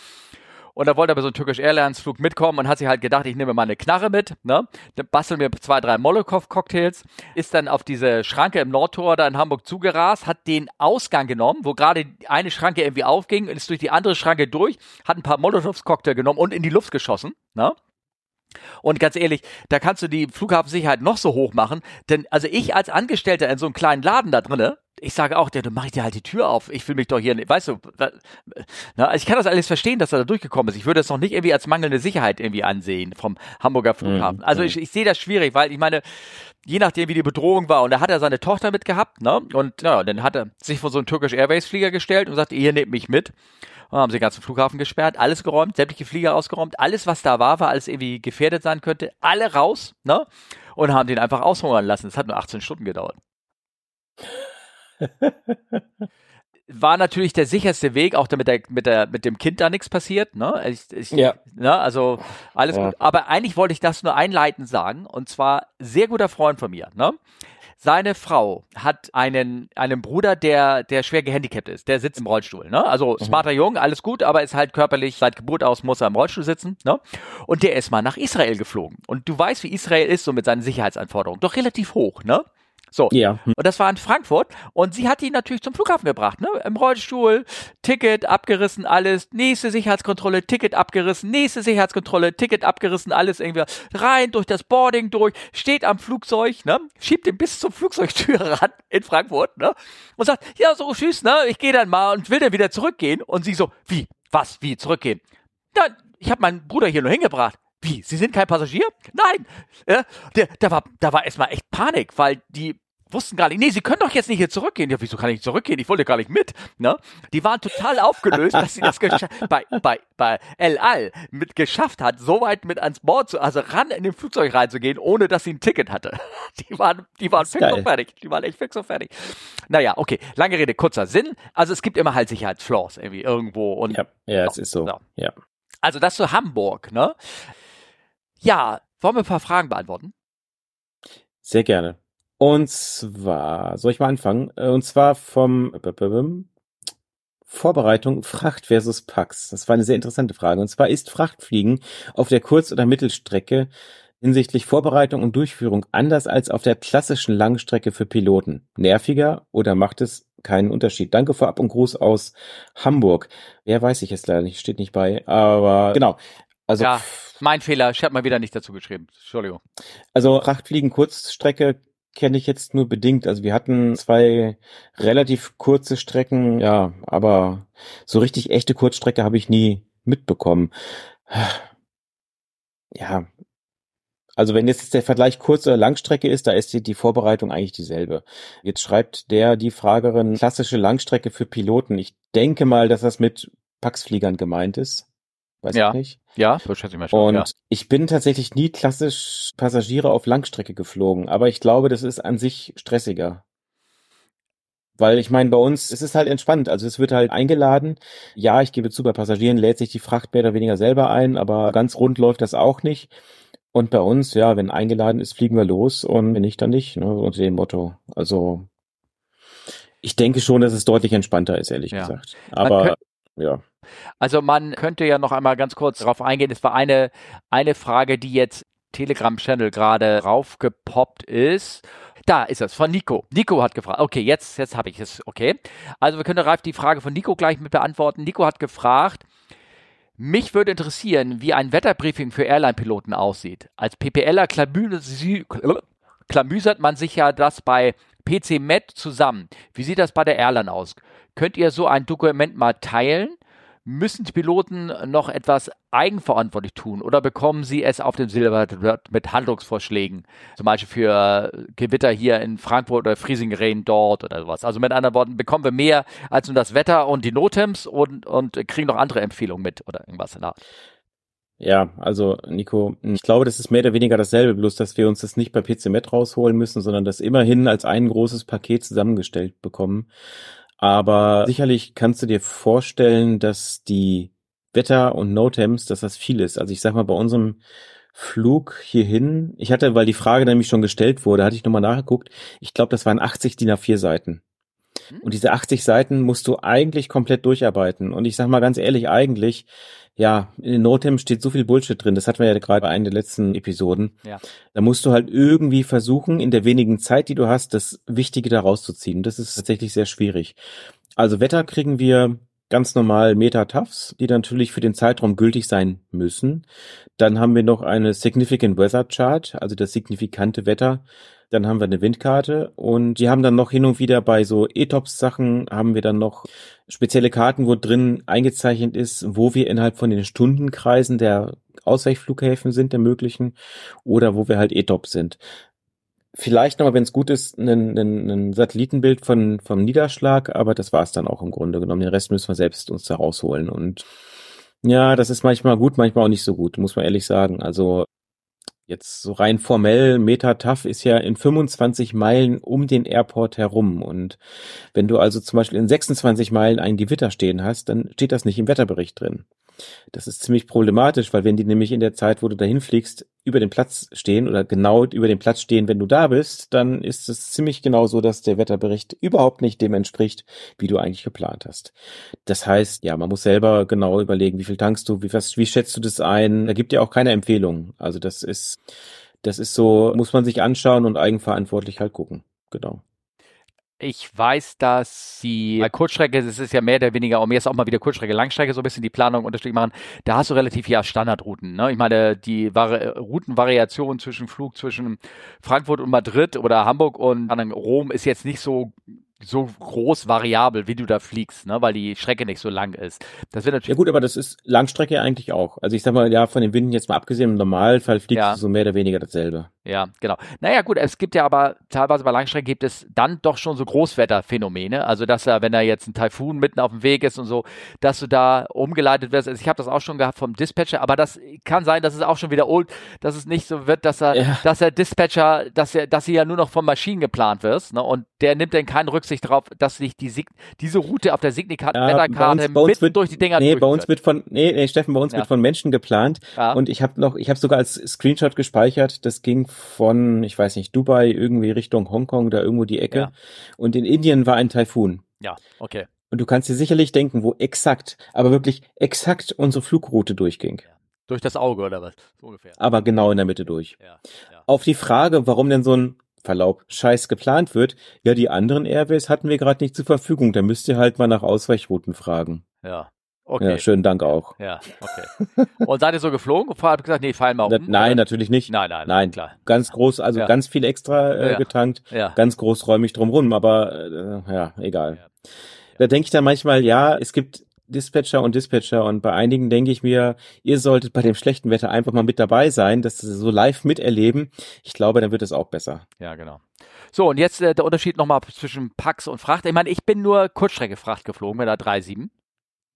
Und da wollte er bei so einem Turkish Airlines Flug mitkommen und hat sich halt gedacht, ich nehme mal eine Knarre mit, ne? Dann basteln mir zwei, drei Molokow-Cocktails, ist dann auf diese Schranke im Nordtor da in Hamburg zugerast, hat den Ausgang genommen, wo gerade eine Schranke irgendwie aufging, ist durch die andere Schranke durch, hat ein paar Molotows-Cocktail genommen und in die Luft geschossen, ne? Und ganz ehrlich, da kannst du die Flughafensicherheit noch so hoch machen, denn also ich als Angestellter in so einem kleinen Laden da drinne, ich sage auch, ja, dann mach ich dir halt die Tür auf. Ich will mich doch hier, weißt du, na, also ich kann das alles verstehen, dass er da durchgekommen ist. Ich würde es noch nicht irgendwie als mangelnde Sicherheit irgendwie ansehen vom Hamburger Flughafen. Mhm, Also ich, ich sehe das schwierig, weil ich meine, je nachdem wie die Bedrohung war und da hat er seine Tochter mitgehabt, ne? Und ja, dann hat er sich vor so einen Turkish Airways Flieger gestellt und sagt, ihr nehmt mich mit. Und haben sie den ganzen Flughafen gesperrt, alles geräumt, sämtliche Flieger ausgeräumt, alles, was da war, war alles irgendwie gefährdet sein könnte, alle raus, ne? Und haben den einfach aushungern lassen. Es hat nur 18 Stunden gedauert. War natürlich der sicherste Weg, auch damit der, mit, der, mit dem Kind da nichts passiert, ne? Ich, ich, Ja. ne? Also alles Ja. gut. Aber eigentlich wollte ich das nur einleitend sagen. Und zwar sehr guter Freund von mir, ne? Seine Frau hat einen, einen Bruder, der, der schwer gehandicapt ist. Der sitzt im Rollstuhl, ne? Also smarter Jung, alles gut, aber ist halt körperlich, seit Geburt aus muss er im Rollstuhl sitzen, ne? Und der ist mal nach Israel geflogen. Und du weißt, wie Israel ist, so mit seinen Sicherheitsanforderungen. Doch relativ hoch, ne? So. Ja. Hm. Und das war in Frankfurt. Und sie hat ihn natürlich zum Flughafen gebracht, ne? Im Rollstuhl, Ticket abgerissen, alles. Nächste Sicherheitskontrolle, Ticket abgerissen, nächste Sicherheitskontrolle, Ticket abgerissen, alles irgendwie rein durch das Boarding durch, steht am Flugzeug, ne? Schiebt ihn bis zur Flugzeugtür ran in Frankfurt, ne? Und sagt, ja, so, tschüss, ne? Ich gehe dann mal und will dann wieder zurückgehen. Und sie so, wie? Was? Wie? Zurückgehen? Ja, ich habe meinen Bruder hier nur hingebracht. Wie? Sie sind kein Passagier? Nein. Ja, der, da war, da war erstmal echt Panik, weil die wussten gar nicht, nee, sie können doch jetzt nicht hier zurückgehen. Ja, wieso kann ich zurückgehen? Ich wollte gar nicht mit. Ne? Die waren total aufgelöst, dass sie das bei, bei, bei El Al mit geschafft hat, so weit mit ans Bord zu, also ran in den Flugzeug reinzugehen, ohne dass sie ein Ticket hatte. Die waren, die waren fix und fertig. Die waren echt fix und fertig. Naja, okay. Lange Rede, kurzer Sinn. Also es gibt immer halt Sicherheitsflaws irgendwie irgendwo und Ja, ja, es ist so. So. Ja. also das zu Hamburg, ne? Ja, wollen wir ein paar Fragen beantworten? Sehr gerne. Und zwar, soll ich mal anfangen? Äh, Und zwar vom Vorbereitung Fracht versus Pax? Das war eine sehr interessante Frage. Und zwar ist Frachtfliegen auf der Kurz- oder Mittelstrecke hinsichtlich Vorbereitung und Durchführung anders als auf der klassischen Langstrecke für Piloten? Nerviger oder macht es keinen Unterschied? Danke vorab und Gruß aus Hamburg. Wer weiß ich jetzt leider nicht, steht nicht bei, aber genau. Also, ja, mein Fehler. Ich habe mal wieder nicht dazu geschrieben. Entschuldigung. Also Frachtfliegen Kurzstrecke kenne ich jetzt nur bedingt. Also wir hatten zwei relativ kurze Strecken, ja, aber so richtig echte Kurzstrecke habe ich nie mitbekommen. Ja, also wenn jetzt der Vergleich Kurz- oder Langstrecke ist, da ist die Vorbereitung eigentlich dieselbe. Jetzt schreibt der, die Fragerin, klassische Langstrecke für Piloten. Ich denke mal, dass das mit Paxfliegern gemeint ist. Weiß Ja. ich nicht. Ja, so schätze ich mal schon. Und ja. ich bin tatsächlich nie klassisch Passagiere auf Langstrecke geflogen, aber ich glaube, das ist an sich stressiger. Weil ich meine, bei uns, es ist halt entspannt. Also es wird halt eingeladen. Ja, ich gebe zu, bei Passagieren lädt sich die Fracht mehr oder weniger selber ein, aber ganz rund läuft das auch nicht. Und bei uns, ja, wenn eingeladen ist, fliegen wir los und wenn nicht, dann nicht, ne, unter dem Motto. Also ich denke schon, dass es deutlich entspannter ist, ehrlich Ja. gesagt. Aber ja. Also man könnte ja noch einmal ganz kurz darauf eingehen. Es war eine, eine Frage, die jetzt Telegram-Channel gerade raufgepoppt ist. Da ist es, von Nico. Nico hat gefragt. Okay, jetzt, jetzt habe ich es. Okay. Also wir können Ralf die Frage von Nico gleich mit beantworten. Nico hat gefragt, mich würde interessieren, wie ein Wetterbriefing für Airline-Piloten aussieht. Als PPLer klamüsert man sich ja das bei PC Met zusammen. Wie sieht das bei der Airline aus? Könnt ihr so ein Dokument mal teilen? Müssen die Piloten noch etwas eigenverantwortlich tun oder bekommen sie es auf dem Silberblatt mit Handlungsvorschlägen? Zum Beispiel für Gewitter hier in Frankfurt oder Friesingerain dort oder sowas. Also mit anderen Worten, bekommen wir mehr als nur das Wetter und die Notems und, und kriegen noch andere Empfehlungen mit oder irgendwas in. Ja, also Nico, ich glaube, das ist mehr oder weniger dasselbe, bloß dass wir uns das nicht bei PC Met rausholen müssen, sondern das immerhin als ein großes Paket zusammengestellt bekommen. Aber sicherlich kannst du dir vorstellen, dass die Wetter- und Notems, dass das viel ist. Also ich sag mal, bei unserem Flug hierhin, ich hatte, weil die Frage nämlich schon gestellt wurde, hatte ich nochmal nachgeguckt, ich glaube, das waren 80 DIN A4 Seiten. Und diese 80 Seiten musst du eigentlich komplett durcharbeiten. Und ich sag mal ganz ehrlich, eigentlich, ja, in den Notems steht so viel Bullshit drin. Das hatten wir ja gerade bei einer der letzten Episoden. Ja. Da musst du halt irgendwie versuchen, in der wenigen Zeit, die du hast, das Wichtige da rauszuziehen. Das ist tatsächlich sehr schwierig. Also Wetter kriegen wir ganz normal Meta-Tafs, die natürlich für den Zeitraum gültig sein müssen. Dann haben wir noch eine Significant Weather Chart, also das signifikante Wetter. Dann haben wir eine Windkarte und die haben dann noch hin und wieder bei so ETOPS-Sachen haben wir dann noch spezielle Karten, wo drin eingezeichnet ist, wo wir innerhalb von den Stundenkreisen der Ausweichflughäfen sind, der möglichen, oder wo wir halt ETOPS sind. Vielleicht nochmal, wenn es gut ist, ein, ein, ein Satellitenbild von, vom Niederschlag, aber das war es dann auch im Grunde genommen. Den Rest müssen wir selbst uns da rausholen. Und ja, das ist manchmal gut, manchmal auch nicht so gut, muss man ehrlich sagen. Also jetzt so rein formell, MetaTAF ist ja in 25 Meilen um den Airport herum. Und wenn du also zum Beispiel in 26 Meilen ein Gewitter stehen hast, dann steht das nicht im Wetterbericht drin. Das ist ziemlich problematisch, weil wenn die nämlich in der Zeit, wo du dahin fliegst, über den Platz stehen oder genau über den Platz stehen, wenn du da bist, dann ist es ziemlich genau so, dass der Wetterbericht überhaupt nicht dem entspricht, wie du eigentlich geplant hast. Das heißt, ja, man muss selber genau überlegen, wie viel tankst du, wie, was, wie schätzt du das ein? Da gibt ja auch keine Empfehlung. Also das ist, das ist so, muss man sich anschauen und eigenverantwortlich halt gucken. Genau. Ich weiß, dass die Kurzstrecke, das ist ja mehr oder weniger, um jetzt auch mal wieder Kurzstrecke, Langstrecke so ein bisschen die Planung unterschiedlich machen, da hast du relativ ja Standardrouten. Ne? Ich meine, die Vari Routenvariation zwischen Flug zwischen Frankfurt und Madrid oder Hamburg und Rom ist jetzt nicht so so groß variabel, wie du da fliegst, ne? weil die Strecke nicht so lang ist. Das wird Ja natürlich gut, aber das ist Langstrecke eigentlich auch. Also ich sag mal, ja, von den Winden jetzt mal abgesehen, im Normalfall fliegst Ja. du so mehr oder weniger dasselbe. Ja, genau. Naja, gut, es gibt ja aber teilweise bei Langstrecken gibt es dann doch schon so Großwetterphänomene. Also, dass da, wenn da jetzt ein Taifun mitten auf dem Weg ist und so, dass du da umgeleitet wirst. Also ich habe das auch schon gehabt vom Dispatcher, aber das kann sein, dass es auch schon wieder old, dass es nicht so wird, dass er, Ja. dass der Dispatcher, dass er, dass sie ja nur noch von Maschinen geplant wirst, ne? Und der nimmt dann keine Rücksicht darauf, dass sich die Sig diese Route auf der signifikanten Ja, wird- durch die Dinger Nee, bei uns wird von, nee, nee, Steffen, bei uns Ja. wird von Menschen geplant. Ja. Und ich habe noch, ich habe sogar als Screenshot gespeichert, das ging von, ich weiß nicht, Dubai irgendwie Richtung Hongkong, da irgendwo die Ecke. Und in Indien war ein Taifun. Ja, okay. Und du kannst dir sicherlich denken, wo exakt, aber wirklich exakt unsere Flugroute durchging. Durch das Auge oder was? So ungefähr. Aber genau in der Mitte durch. Ja, ja. Auf die Frage, warum denn so ein Verlaub Scheiß geplant wird, ja, die anderen Airways hatten wir gerade nicht zur Verfügung. Da müsst ihr halt mal nach Ausweichrouten fragen. Ja. Okay. Ja, schönen Dank auch. Ja, okay. Und seid ihr so geflogen? Und habt gesagt, nee, fallen wir um? nein, natürlich nicht. Nein, nein, Nein, klar. Ganz groß, also Ja. ganz viel extra äh, Ja. getankt, Ja. ganz großräumig drumrum, aber äh, ja, egal. Ja. Da denke ich dann manchmal, ja, es gibt Dispatcher und Dispatcher und bei einigen denke ich mir, ihr solltet bei dem schlechten Wetter einfach mal mit dabei sein, das so live miterleben. Ich glaube, dann wird es auch besser. Ja, genau. So, und jetzt äh, der Unterschied nochmal zwischen Pax und Fracht. Ich meine, ich bin nur Kurzstrecke-Fracht geflogen mit der 3.7.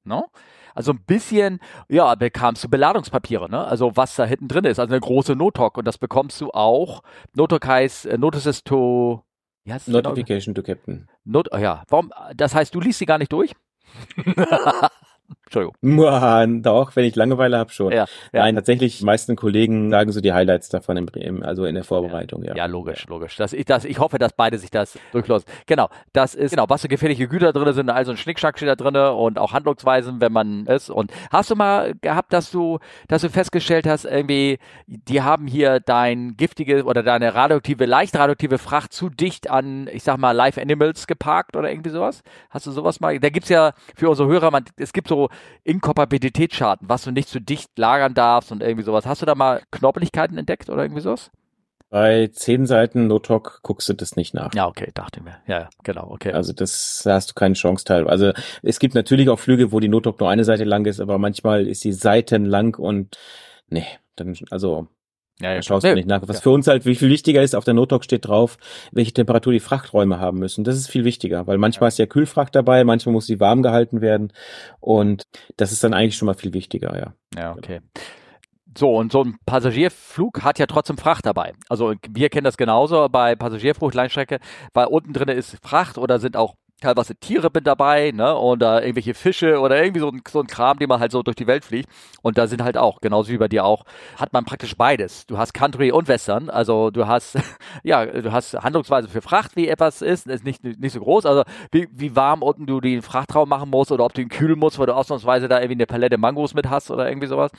No? Also ein bisschen, ja, bekamst du Beladungspapiere, ne? Also was da hinten drin ist, also eine große Notok. Und das bekommst du auch. Notok heißt äh, Notices to genau? Notification to Captain. Not, oh ja, warum? Das heißt, du liest sie gar nicht durch? ハハハハ! Entschuldigung. Muah, doch, wenn ich Langeweile habe schon. Ja, ja. Nein, tatsächlich, die meisten Kollegen sagen so die Highlights davon im, im also in der Vorbereitung, ja. Ja, logisch, logisch. Das, ich, das, ich hoffe, dass beide sich das durchlosen. Genau, das ist, genau, was für gefährliche Güter drin sind, also ein Schnickschnack steht da drin und auch Handlungsweisen, wenn man ist. Und hast du mal gehabt, dass du, dass du festgestellt hast, irgendwie, die haben hier dein giftige oder deine radioaktive, leicht radioaktive Fracht zu dicht an, ich sag mal, Live Animals geparkt oder irgendwie sowas? Hast du sowas mal? Da gibt's ja für unsere Hörer, man, es gibt so Inkompatibilitätscharten, was du nicht zu dicht lagern darfst und irgendwie sowas. Hast du da mal Knorpeligkeiten entdeckt oder irgendwie sowas? Bei zehn Seiten Notok guckst du das nicht nach. Ja, okay, dachte mir. Ja, ja, genau, okay. Also das da hast du keine Chance teil. Also es gibt natürlich auch Flüge, wo die Notok nur eine Seite lang ist, aber manchmal ist sie seitenlang und nee, dann also ja, ja, schaust du nicht nach. Was ja. für uns halt wie viel wichtiger ist, auf der Notok steht drauf, welche Temperatur die Frachträume haben müssen. Das ist viel wichtiger, weil manchmal ist ja Kühlfracht dabei, manchmal muss sie warm gehalten werden und das ist dann eigentlich schon mal viel wichtiger, ja. Ja, okay. So, und so ein Passagierflug hat ja trotzdem Fracht dabei. Also wir kennen das genauso bei Passagierflug, Langstrecke, weil unten drin ist Fracht oder sind auch teilweise Tiere mit dabei, ne, oder irgendwelche Fische oder irgendwie so ein, so ein Kram, den man halt so durch die Welt fliegt. Und da sind halt auch, genauso wie bei dir auch, hat man praktisch beides. Du hast Country und Western, also du hast, ja, du hast Handlungsweise für Fracht, wie etwas ist, ist nicht, nicht so groß, also wie, wie warm unten du den Frachtraum machen musst oder ob du ihn kühlen musst, weil du ausnahmsweise da irgendwie eine Palette Mangos mit hast oder irgendwie sowas.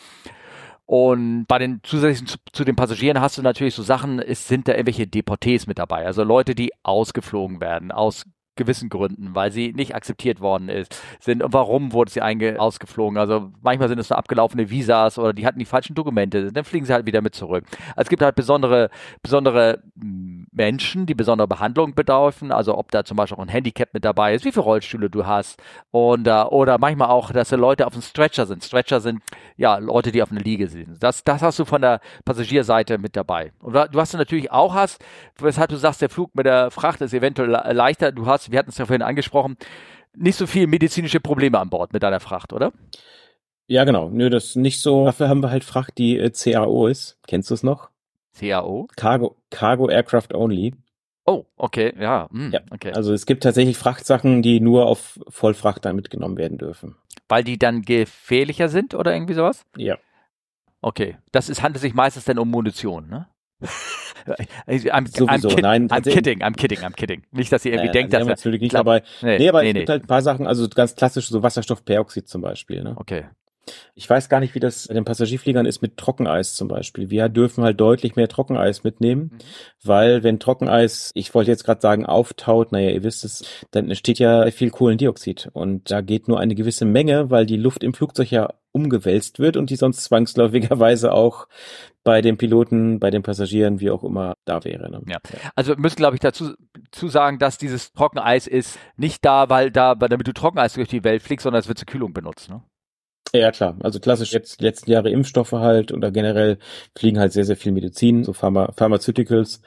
Und bei den zusätzlichen zu, zu den Passagieren hast du natürlich so Sachen, es sind da irgendwelche Deportés mit dabei. Also Leute, die ausgeflogen werden aus gewissen Gründen, weil sie nicht akzeptiert worden ist, sind und warum wurde sie einge ausgeflogen. Also manchmal sind es nur abgelaufene Visas oder die hatten die falschen Dokumente, dann fliegen sie halt wieder mit zurück. Also es gibt halt besondere, besondere mm, Menschen, die besondere Behandlung bedürfen, also ob da zum Beispiel auch ein Handicap mit dabei ist, wie viele Rollstühle du hast und äh, oder manchmal auch, dass da Leute auf dem Stretcher sind. Stretcher sind ja Leute, die auf einer Liege sind. Das, das hast du von der Passagierseite mit dabei. Und du hast natürlich auch hast, weshalb du sagst, der Flug mit der Fracht ist eventuell le- leichter. Du hast, wir hatten es ja vorhin angesprochen, nicht so viel medizinische Probleme an Bord mit deiner Fracht, oder? Ja, genau. Nö, das ist nicht so. Dafür haben wir halt Fracht, die äh, CAO ist. Kennst du es noch? CAO? Cargo, Cargo Aircraft Only. Oh, okay, ja, hm, Ja, okay. Also es gibt tatsächlich Frachtsachen, die nur auf Vollfrachter mitgenommen werden dürfen. Weil die dann gefährlicher sind oder irgendwie sowas? Ja. Okay, das ist, handelt sich meistens dann um Munition, ne? I'm, Sowieso, I'm, kid, nein, I'm kidding, I'm kidding, I'm kidding. Nicht, dass ihr irgendwie Naja, denkt, also dass natürlich nicht dabei. Nee, Nee, aber nee, es nee. gibt halt ein paar Sachen, also ganz klassisch, so Wasserstoffperoxid zum Beispiel. Ne? Okay. Ich weiß gar nicht, wie das bei den Passagierfliegern ist mit Trockeneis zum Beispiel. Wir dürfen halt deutlich mehr Trockeneis mitnehmen, Mhm. weil wenn Trockeneis, ich wollte jetzt gerade sagen, auftaut, naja, ihr wisst es, dann entsteht ja viel Kohlendioxid und da geht nur eine gewisse Menge, weil die Luft im Flugzeug ja umgewälzt wird und die sonst zwangsläufigerweise auch bei den Piloten, bei den Passagieren, wie auch immer, da wäre. Ne? Ja. Also wir müssen, glaube ich, dazu zu sagen, dass dieses Trockeneis ist nicht da, weil da, damit du Trockeneis durch die Welt fliegst, sondern es wird zur Kühlung benutzt. Ne? Ja, klar. Also klassisch jetzt letzten Jahre Impfstoffe halt oder generell fliegen halt sehr, sehr viel Medizin, so Pharma Pharmaceuticals,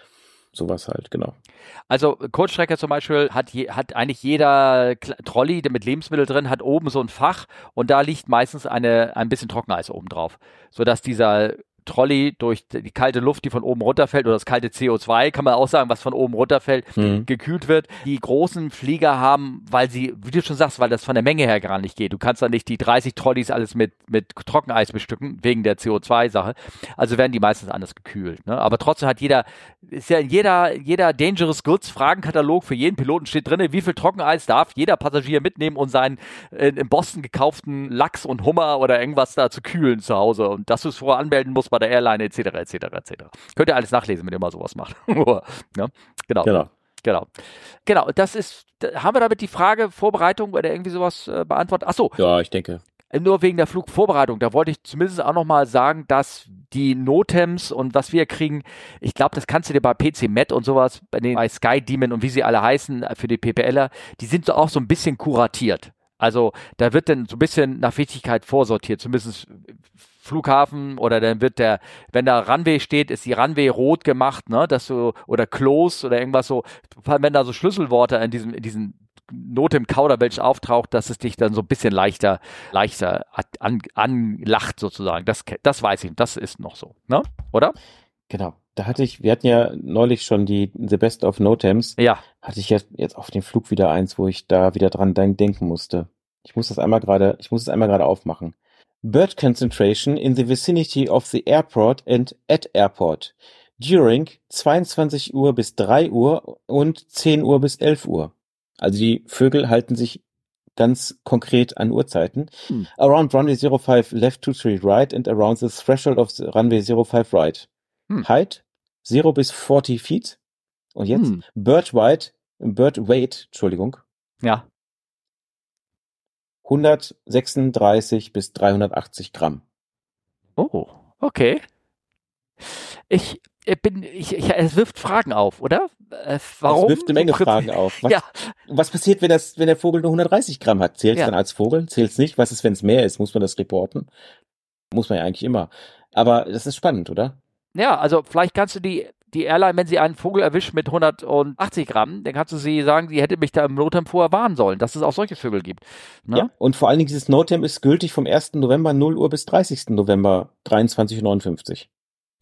sowas halt, genau. Also Kurzstrecke zum Beispiel hat, je, hat eigentlich jeder Trolley mit Lebensmittel drin, hat oben so ein Fach und da liegt meistens eine, ein bisschen Trockeneis oben drauf, sodass dieser Trolley durch die kalte Luft, die von oben runterfällt, oder das kalte CO2, kann man auch sagen, was von oben runterfällt, Mhm. gekühlt wird. Die großen Flieger haben, weil sie, wie du schon sagst, weil das von der Menge her gar nicht geht. Du kannst da nicht die 30 Trolleys alles mit, mit Trockeneis bestücken, wegen der CO2-Sache. Also werden die meistens anders gekühlt. Ne? Aber trotzdem hat jeder, ist ja in jeder, jeder Dangerous Goods Fragenkatalog für jeden Piloten steht drinne, wie viel Trockeneis darf jeder Passagier mitnehmen und seinen äh, in Boston gekauften Lachs und Hummer oder irgendwas da zu kühlen zu Hause und dass du es vorher anmelden musst bei der Airline etc. etc. etc. Könnt ihr alles nachlesen, wenn ihr mal sowas macht. ne? Genau. Genau. Genau. Genau, das ist, haben wir damit die Frage Vorbereitung oder irgendwie sowas äh, beantwortet? Ach so, Ja, ich denke. nur wegen der Flugvorbereitung, da wollte ich zumindest auch nochmal sagen, dass die Notems und was wir kriegen, ich glaube, das kannst du dir bei PC Met und sowas, bei, den, bei Sky Demon und wie sie alle heißen, äh, für die PPLer, die sind so auch so ein bisschen kuratiert. Also da wird dann so ein bisschen nach Wichtigkeit vorsortiert, zumindest Flughafen oder dann wird der, wenn da Runway steht, ist die Runway rot gemacht, ne, dass du, oder close oder irgendwas so, wenn da so Schlüsselworte in diesem, in diesen Note im Kauderwelsch auftaucht, dass es dich dann so ein bisschen leichter, leichter an, anlacht sozusagen. Das, das weiß ich, das ist noch so, ne? Oder? Genau. Da hatte ich, wir hatten ja neulich schon die The Best of Notems. Ja. Hatte ich jetzt, jetzt auf dem Flug wieder eins, wo ich da wieder dran denk- denken musste. Ich muss das einmal gerade, ich muss es einmal gerade aufmachen. Bird concentration in the vicinity of the airport and at airport during 22 Uhr bis 3 Uhr und 10 Uhr bis 11 Uhr. Also die Vögel halten sich ganz konkret an Uhrzeiten. Hm. Around runway 05 left 23 right and around the threshold of the runway 05 right. Hm. Height 0 bis 40 feet. Und jetzt Hm. Bird weight, Bird weight, Entschuldigung, Ja. 136 bis 380 Gramm. Oh, okay. Ich, ich bin, ich, ich, es wirft Fragen auf, oder? Äh, warum? Das wirft eine Menge Fragen auf. Was, Ja. was passiert, wenn das, wenn der Vogel nur 130 Gramm hat? Zählt es Ja. dann als Vogel? Zählt es nicht? Was ist, wenn es mehr ist? Muss man das reporten? Muss man ja eigentlich immer. Aber das ist spannend, oder? Ja, also vielleicht kannst du die, die Airline, wenn sie einen Vogel erwischt mit 180 Gramm, dann kannst du sie sagen, sie hätte mich da im Notem vorher warnen sollen, dass es auch solche Vögel gibt. Ne? Ja. Und vor allen Dingen dieses Notem ist gültig vom 1. November 0 Uhr bis 30. November 23.59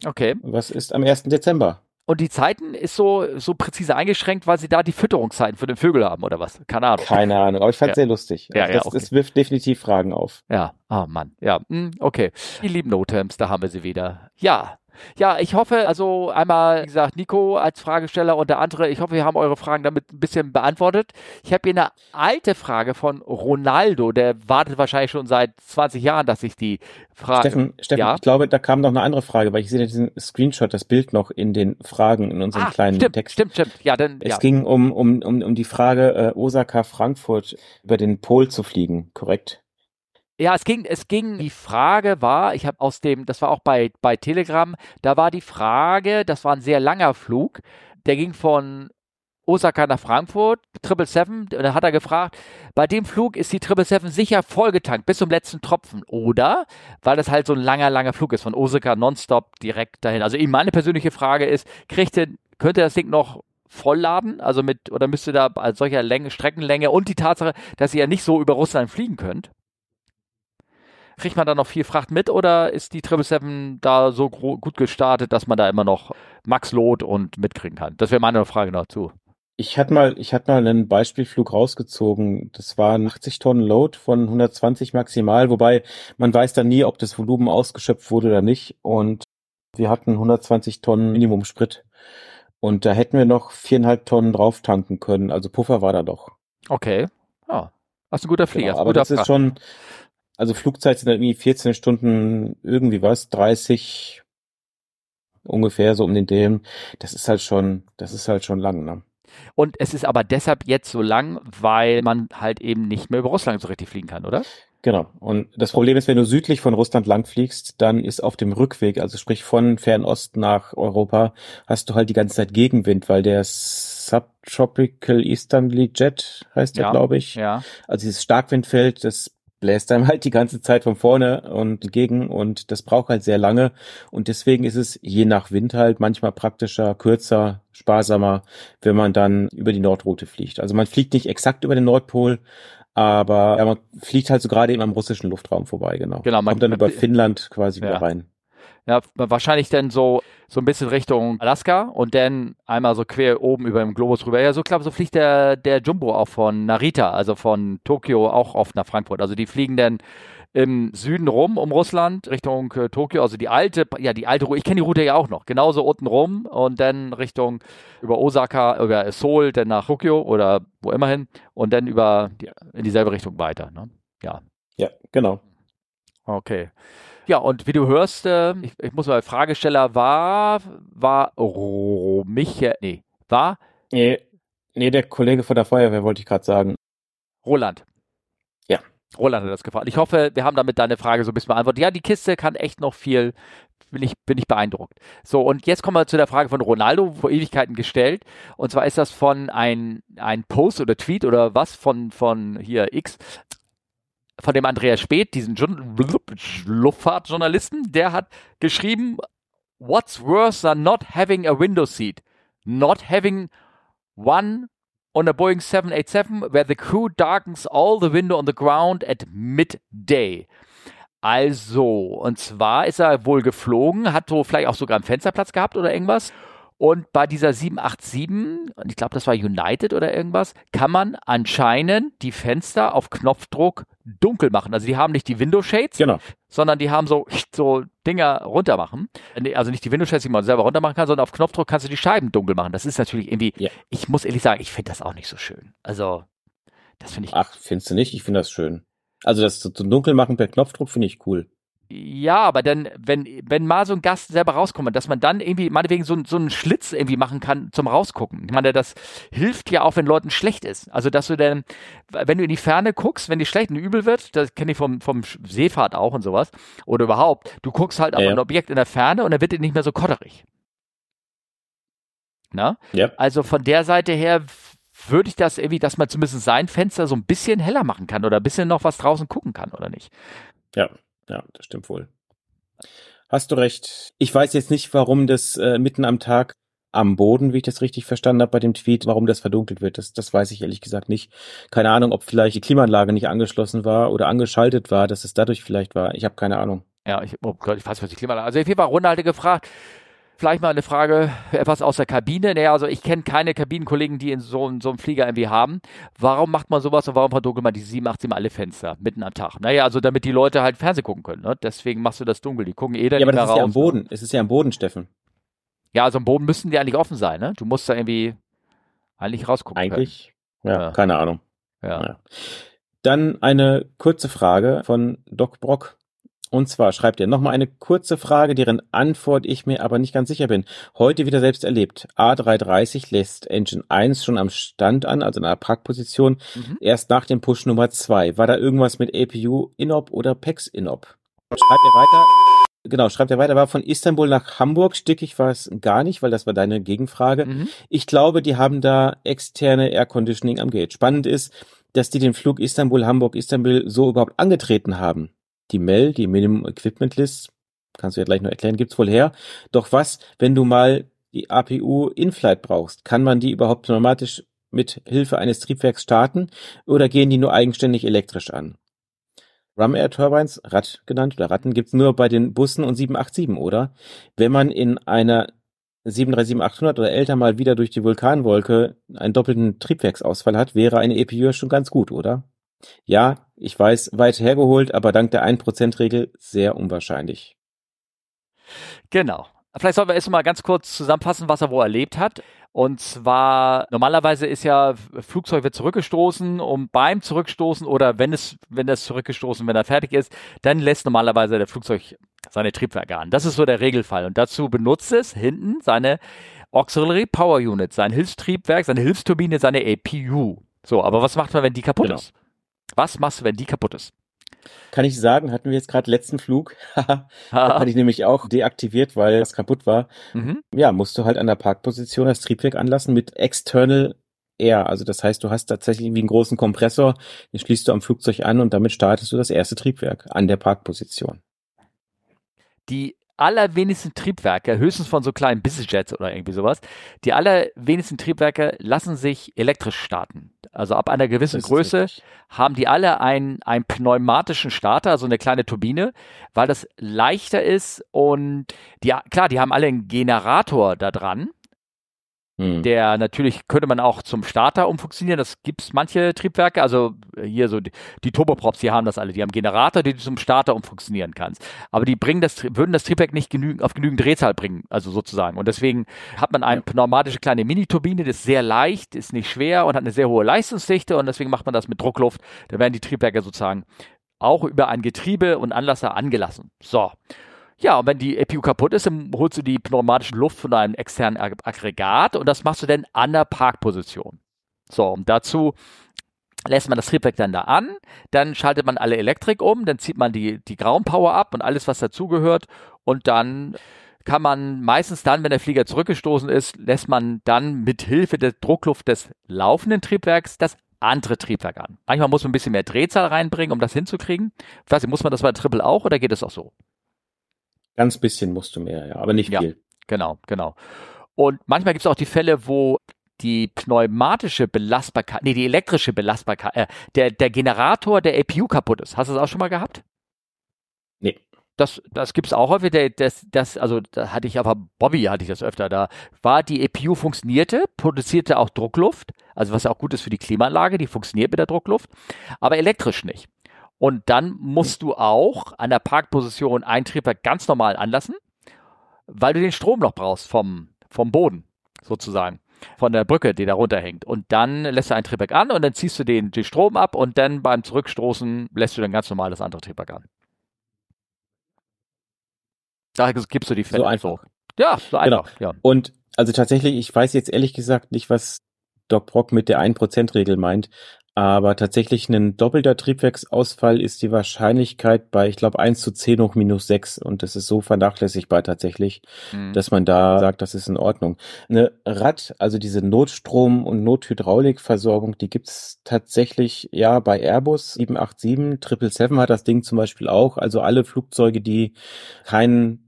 Okay. Was ist am 1. Dezember? Und die Zeiten ist so, so präzise eingeschränkt, weil sie da die Fütterungszeiten für den Vögel haben, oder was? Keine Ahnung. Keine Ahnung, aber ich fand es Ja. sehr lustig. Ja, Also ja, das, okay. das wirft definitiv Fragen auf. Ja, oh Mann, ja, hm, okay. Die lieben Notems, da haben wir sie wieder. Ja, ja, ich hoffe, also einmal, wie gesagt, Nico als Fragesteller und der andere, ich hoffe, wir haben eure Fragen damit ein bisschen beantwortet. Ich habe hier eine alte Frage von Ronaldo, der wartet wahrscheinlich schon seit 20 Jahren, dass ich die frage. Steffen, Steffen ja? ich glaube, da kam noch eine andere Frage, weil ich sehe diesen Screenshot, das Bild noch in den Fragen, in unserem ah, kleinen stimmt, Text. stimmt, stimmt. Ja, dann, Es ja. ging um, um, um, um die Frage, äh, Osaka, Frankfurt über den Pol zu fliegen, korrekt? Ja, es ging, es ging, die Frage war, ich habe aus dem, das war auch bei, bei Telegram, da war die Frage, das war ein sehr langer Flug, der ging von Osaka nach Frankfurt, 777, und dann hat er gefragt, bei dem Flug ist die 777 sicher vollgetankt bis zum letzten Tropfen, oder? Weil das halt so ein langer, langer Flug ist, von Osaka nonstop direkt dahin. Also meine persönliche Frage ist, kriegt ihr, könnte das Ding noch vollladen, also mit, oder müsste da bei solcher Länge, Streckenlänge und die Tatsache, dass ihr ja nicht so über Russland fliegen könnt, kriegt man da noch viel Fracht mit oder ist die 777 da so gut gestartet, dass man da immer noch Max Lot und mitkriegen kann? Das wäre meine Frage dazu. Ich hatte mal, ich hatte mal einen Beispielflug rausgezogen. Das war ein 80 Tonnen Load von 120 maximal, wobei man weiß dann nie, ob das Volumen ausgeschöpft wurde oder nicht. Und wir hatten 120 Tonnen Minimum Sprit. Und da hätten wir noch viereinhalb Tonnen drauf tanken können. Also Puffer war da doch. Okay. Ja. Das ist ein guter Flieger. Genau, ist ein aber guter das ist Fracht. schon, also Flugzeit sind dann irgendwie 14 Stunden irgendwie was, 30 ungefähr so um den Dreh. Das ist halt schon, das ist halt schon lang, ne? Und es ist aber deshalb jetzt so lang, weil man halt eben nicht mehr über Russland so richtig fliegen kann, oder? Genau. Und das Problem ist, wenn du südlich von Russland langfliegst, dann ist auf dem Rückweg, also sprich von Fernost nach Europa, hast du halt die ganze Zeit Gegenwind, weil der Subtropical Easterly Jet heißt der, Ja. glaube ich. Ja. Also dieses Starkwindfeld, das bläst einem halt die ganze Zeit von vorne und entgegen und das braucht halt sehr lange und deswegen ist es je nach Wind halt manchmal praktischer, kürzer, sparsamer, wenn man dann über die Nordroute fliegt. Also man fliegt nicht exakt über den Nordpol, aber ja, man fliegt halt so gerade eben am russischen Luftraum vorbei, genau. Genau, man- Kommt dann über Finnland quasi Ja. wieder rein. Ja, wahrscheinlich dann so, so ein bisschen Richtung Alaska und dann einmal so quer oben über dem Globus rüber. Ja, so glaube so fliegt der, der Jumbo auch von Narita, also von Tokio auch oft nach Frankfurt. Also die fliegen dann im Süden rum um Russland Richtung äh, Tokio, also die alte, ja die alte Route, ich kenne die Route ja auch noch, genauso unten rum und dann Richtung über Osaka, über Seoul, dann nach Tokio oder wo immer hin und dann über die, in dieselbe Richtung weiter. Ne? Ja. Ja, genau. Okay. Ja, und wie du hörst, äh, ich, ich, muss mal, Fragesteller war, war oh, Michael, nee, war? Nee, nee, der Kollege von der Feuerwehr wollte ich gerade sagen. Roland. Ja. Roland hat das gefragt. Ich hoffe, wir haben damit deine Frage so ein bisschen beantwortet. Ja, die Kiste kann echt noch viel, bin ich, bin ich beeindruckt. So, und jetzt kommen wir zu der Frage von Ronaldo, vor Ewigkeiten gestellt. Und zwar ist das von ein, ein Post oder Tweet oder was von, von hier X, von dem Andreas Speth, diesen Luftfahrtjournalisten, der hat geschrieben, What's worse than not having a window seat? Not having one on a Boeing 787 where the crew darkens all the window on the ground at midday. Also, und zwar ist er wohl geflogen, hat so vielleicht auch sogar einen Fensterplatz gehabt oder irgendwas und bei dieser 787, ich glaube, das war United oder irgendwas, kann man anscheinend die Fenster auf Knopfdruck dunkel machen. Also die haben nicht die Window Shades, genau. sondern die haben so, so Dinger runter machen. Also nicht die Window Shades, die man selber runter machen kann, sondern auf Knopfdruck kannst du die Scheiben dunkel machen. Das ist natürlich irgendwie, ja. ich muss ehrlich sagen, ich finde das auch nicht so schön. Also, das finde ich. Ach, findest du nicht? Ich finde das schön. Also das zu dunkel machen per Knopfdruck finde ich cool. Ja, aber dann, wenn, wenn mal so ein Gast selber rauskommt, dass man dann irgendwie meinetwegen so, so einen Schlitz irgendwie machen kann zum Rausgucken. Ich meine, das hilft ja auch, wenn Leuten schlecht ist. Also, dass du dann, wenn du in die Ferne guckst, wenn die schlecht und übel wird, das kenne ich vom, vom Seefahrt auch und sowas, oder überhaupt, du guckst halt auf ja. ein Objekt in der Ferne und dann wird dir nicht mehr so kotterig. Na? Ja. Also von der Seite her würde ich das irgendwie, dass man zumindest sein Fenster so ein bisschen heller machen kann oder ein bisschen noch was draußen gucken kann, oder nicht? Ja, ja, das stimmt wohl. Hast du recht. Ich weiß jetzt nicht, warum das äh, mitten am Tag am Boden, wie ich das richtig verstanden habe bei dem Tweet, warum das verdunkelt wird. Das, das weiß ich ehrlich gesagt nicht. Keine Ahnung, ob vielleicht die Klimaanlage nicht angeschlossen war oder angeschaltet war, dass es dadurch vielleicht war. Ich habe keine Ahnung. Ja, ich, oh Gott, ich weiß, was die Klimaanlage. Also auf jeden Fall Ronaldo gefragt, Vielleicht mal eine Frage, etwas aus der Kabine. Naja, also ich kenne keine Kabinenkollegen, die in so, so einem Flieger irgendwie haben. Warum macht man sowas und warum verdunkelt man die 787 alle Fenster mitten am Tag? Naja, also damit die Leute halt Fernsehen gucken können. Ne? Deswegen machst du das dunkel. Die gucken eh dann Ja, aber das ist raus, ja am Boden. Ne? Es ist ja am Boden, Steffen. Ja, also am Boden müssten die eigentlich offen sein. Ne? Du musst da irgendwie eigentlich rausgucken. Eigentlich? Ja, ja, keine Ahnung. Ja. ja. Dann eine kurze Frage von Doc Brock. Und zwar schreibt er nochmal eine kurze Frage, deren Antwort ich mir aber nicht ganz sicher bin. Heute wieder selbst erlebt. A330 lässt Engine 1 schon am Stand an, also in einer Parkposition, mhm. erst nach dem Push Nummer 2. War da irgendwas mit APU Inop oder PEX Inop? Schreibt er weiter. Genau, schreibt er weiter, war von Istanbul nach Hamburg. Stickig war es gar nicht, weil das war deine Gegenfrage. Mhm. Ich glaube, die haben da externe Air Conditioning am Gate. Spannend ist, dass die den Flug Istanbul-Hamburg-Istanbul so überhaupt angetreten haben die MEL, die Minimum Equipment List, kannst du ja gleich noch erklären, gibt's wohl her. Doch was, wenn du mal die APU in-flight brauchst, kann man die überhaupt automatisch mit Hilfe eines Triebwerks starten oder gehen die nur eigenständig elektrisch an? Rum Air Turbines, Rad genannt oder Ratten, gibt's nur bei den Bussen und 787, oder? Wenn man in einer 737-800 oder älter mal wieder durch die Vulkanwolke einen doppelten Triebwerksausfall hat, wäre eine EPU schon ganz gut, oder? Ja, ich weiß, weit hergeholt, aber dank der 1%-Regel sehr unwahrscheinlich. Genau. Vielleicht sollten wir erst mal ganz kurz zusammenfassen, was er wo erlebt hat. Und zwar, normalerweise ist ja, Flugzeug wird zurückgestoßen und beim Zurückstoßen oder wenn es, wenn es zurückgestoßen, wenn er fertig ist, dann lässt normalerweise der Flugzeug seine Triebwerke an. Das ist so der Regelfall. Und dazu benutzt es hinten seine Auxiliary Power Unit, sein Hilfstriebwerk, seine Hilfsturbine, seine APU. So, aber was macht man, wenn die kaputt genau. ist? Was machst du, wenn die kaputt ist? Kann ich sagen, hatten wir jetzt gerade letzten Flug. da hatte ich nämlich auch deaktiviert, weil es kaputt war. Mhm. Ja, musst du halt an der Parkposition das Triebwerk anlassen mit External Air. Also das heißt, du hast tatsächlich irgendwie einen großen Kompressor, den schließt du am Flugzeug an und damit startest du das erste Triebwerk an der Parkposition. Die allerwenigsten Triebwerke, höchstens von so kleinen Businessjets oder irgendwie sowas, die allerwenigsten Triebwerke lassen sich elektrisch starten. Also ab einer gewissen Größe, richtig. haben die alle einen, einen pneumatischen Starter, also eine kleine Turbine, weil das leichter ist und die, klar, die haben alle einen Generator da dran, Hm. der natürlich könnte man auch zum Starter umfunktionieren. Das gibt es manche Triebwerke, also hier so die, die Turboprops, die haben das alle. Die haben Generator, die du zum Starter umfunktionieren kannst. Aber die bringen das, würden das Triebwerk nicht genügend, auf genügend Drehzahl bringen, also sozusagen. Und deswegen hat man eine pneumatische kleine Mini-Turbine, die ist sehr leicht, ist nicht schwer und hat eine sehr hohe Leistungsdichte und deswegen macht man das mit Druckluft. Da werden die Triebwerke sozusagen auch über ein Getriebe und Anlasser angelassen. So. Ja, und wenn die EPU kaputt ist, dann holst du die pneumatische Luft von einem externen Ag- Aggregat und das machst du dann an der Parkposition. So, und dazu lässt man das Triebwerk dann da an, dann schaltet man alle Elektrik um, dann zieht man die, die Groundpower ab und alles, was dazugehört und dann kann man meistens dann, wenn der Flieger zurückgestoßen ist, lässt man dann mit Hilfe der Druckluft des laufenden Triebwerks das andere Triebwerk an. Manchmal muss man ein bisschen mehr Drehzahl reinbringen, um das hinzukriegen. Ich weiß nicht, muss man das bei Triple auch oder geht es auch so? Ganz bisschen musst du mehr, ja, aber nicht Ja. viel. Genau, genau. Und manchmal gibt es auch die Fälle, wo die pneumatische Belastbarkeit, nee, die elektrische Belastbarkeit, äh, der, der Generator der APU kaputt ist. Hast du das auch schon mal gehabt? Nee. Das, das gibt es auch häufig. Der, das, das, also da hatte ich auf der Bobby hatte ich das öfter. Da war die APU funktionierte, produzierte auch Druckluft, also was ja auch gut ist für die Klimaanlage, die funktioniert mit der Druckluft, aber elektrisch nicht. Und dann musst du auch an der Parkposition ein Triebwerk ganz normal anlassen, weil du den Strom noch brauchst vom, vom Boden, sozusagen. Von der Brücke, die da runterhängt. Und dann lässt du ein Triebwerk an und dann ziehst du den, den Strom ab und dann beim Zurückstoßen lässt du dann ganz normal das andere Triebwerk an. Da gibst du die Fälle. So einfach. Ja, so Genau. einfach. Ja. Und also tatsächlich, ich weiß jetzt ehrlich gesagt nicht, was Doc Brock mit der 1%-Regel meint, aber tatsächlich ein doppelter Triebwerksausfall ist die Wahrscheinlichkeit bei, ich glaube, 1 zu 10 hoch minus 6 und das ist so vernachlässigbar tatsächlich, Mhm. dass man da sagt, das ist in Ordnung. Eine Rad, also diese Notstrom- und Nothydraulikversorgung, die gibt's tatsächlich ja bei Airbus 787, 777 hat das Ding zum Beispiel auch, also alle Flugzeuge, die kein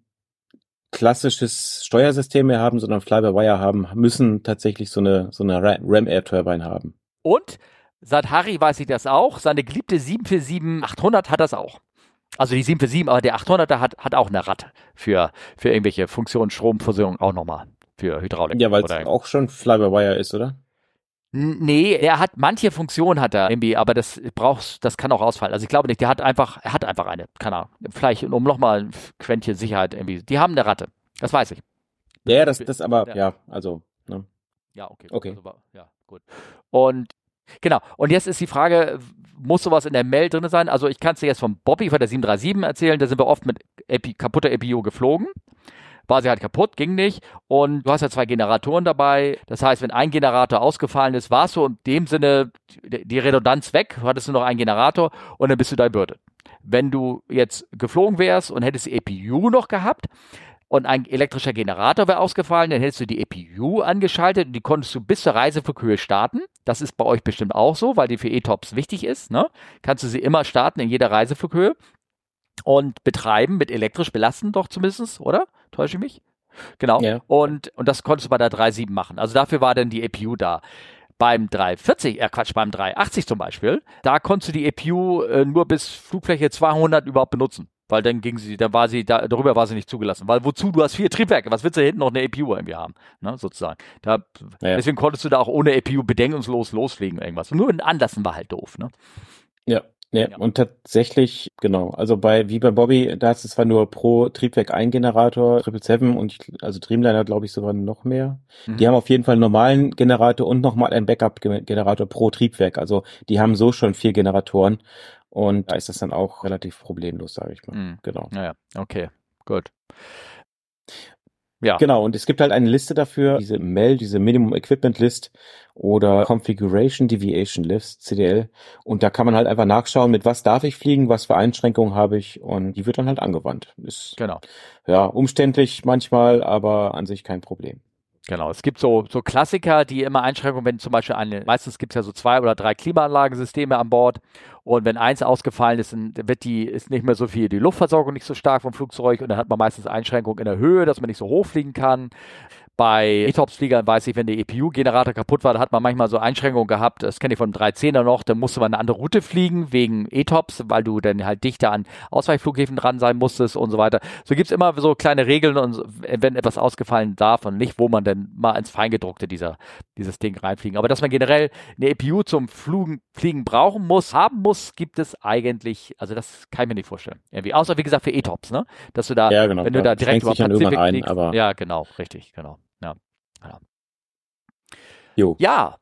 klassisches Steuersystem mehr haben, sondern Fly-by-Wire haben, müssen tatsächlich so eine, so eine Ra- Ram-Air-Turbine haben. Und seit Harry weiß ich das auch. Seine geliebte 747-800 hat das auch. Also die 747, aber der 800er hat, hat auch eine Ratte für, für irgendwelche Funktionen, Stromversorgung auch nochmal für Hydraulik. Ja, weil es auch schon Fly-by-Wire ist, oder? Nee, er hat manche Funktionen hat er irgendwie, aber das brauchst, das kann auch ausfallen. Also ich glaube nicht, der hat einfach, er hat einfach eine, keine Ahnung. Vielleicht um nochmal ein Quäntchen Sicherheit irgendwie. Die haben eine Ratte. Das weiß ich. Ja, das, das aber, Ja. ja, also, ne? Ja, okay. Okay. Also, ja, gut. Und genau. Und jetzt ist die Frage, muss sowas in der Mail drin sein? Also ich kann es dir jetzt vom Bobby von der 737 erzählen, da sind wir oft mit Epi, kaputter EPU geflogen. War sie halt kaputt, ging nicht. Und du hast ja zwei Generatoren dabei. Das heißt, wenn ein Generator ausgefallen ist, warst du in dem Sinne die Redundanz weg, hattest du noch einen Generator und dann bist du diverted. Wenn du jetzt geflogen wärst und hättest die EPU noch gehabt, und ein elektrischer Generator wäre ausgefallen, dann hättest du die EPU angeschaltet und die konntest du bis zur Reiseflughöhe starten. Das ist bei euch bestimmt auch so, weil die für E-Tops wichtig ist. Ne? Kannst du sie immer starten in jeder Reiseflughöhe und betreiben mit elektrisch belasten doch zumindest, oder? Täusche ich mich? Genau. Ja. Und, und das konntest du bei der 3.7 machen. Also dafür war dann die EPU da. Beim 340, äh Quatsch, beim 380 zum Beispiel, da konntest du die EPU äh, nur bis Flugfläche 200 überhaupt benutzen. Weil dann ging sie, da war sie, da, darüber war sie nicht zugelassen. Weil wozu? Du hast vier Triebwerke. Was willst du hinten noch eine EPU irgendwie haben? Ne, sozusagen. Da, Ja. Deswegen konntest du da auch ohne EPU bedenkungslos losfliegen irgendwas. Und nur ein Anlassen war halt doof. Ne? Ja. Ja, Ja. und tatsächlich, genau, also bei, wie bei Bobby, da ist es zwar nur pro Triebwerk ein Generator, 777 und ich, also Dreamliner glaube ich sogar noch mehr. Mhm. Die haben auf jeden Fall einen normalen Generator und nochmal einen Backup-Generator pro Triebwerk. Also die haben so schon vier Generatoren und da ist das dann auch relativ problemlos, sage ich mal. Mhm. Genau. Naja, okay, gut. Ja, Genau, und es gibt halt eine Liste dafür, diese MEL, diese Minimum Equipment List oder Configuration Deviation List, CDL. Und da kann man halt einfach nachschauen, mit was darf ich fliegen, was für Einschränkungen habe ich und die wird dann halt angewandt. Ist genau. ja umständlich manchmal, aber an sich kein Problem. Genau, es gibt so, so Klassiker, die immer Einschränkungen, wenn zum Beispiel eine, meistens gibt es ja so zwei oder drei Klimaanlagensysteme an Bord und wenn eins ausgefallen ist, dann wird die, ist nicht mehr so viel, die Luftversorgung nicht so stark vom Flugzeug und dann hat man meistens Einschränkungen in der Höhe, dass man nicht so hoch fliegen kann. Bei ETOPS-Fliegern weiß ich, wenn der EPU-Generator kaputt war, da hat man manchmal so Einschränkungen gehabt. Das kenne ich vom 310er noch. Da musste man eine andere Route fliegen wegen ETOPS, weil du dann halt dichter an Ausweichflughäfen dran sein musstest und so weiter. So gibt's immer so kleine Regeln und wenn etwas ausgefallen darf und nicht, wo man dann mal ins Feingedruckte dieser, dieses Ding reinfliegen. Aber dass man generell eine EPU zum Flugen, Fliegen brauchen muss, haben muss, gibt es eigentlich, also das kann ich mir nicht vorstellen. Irgendwie. Außer wie gesagt für ETOPS, ne? Dass du da, Ja, genau. wenn du da direkt dann irgendwann ein, fliegst, ja, genau, richtig, genau. Ja. ja. jo. Ja.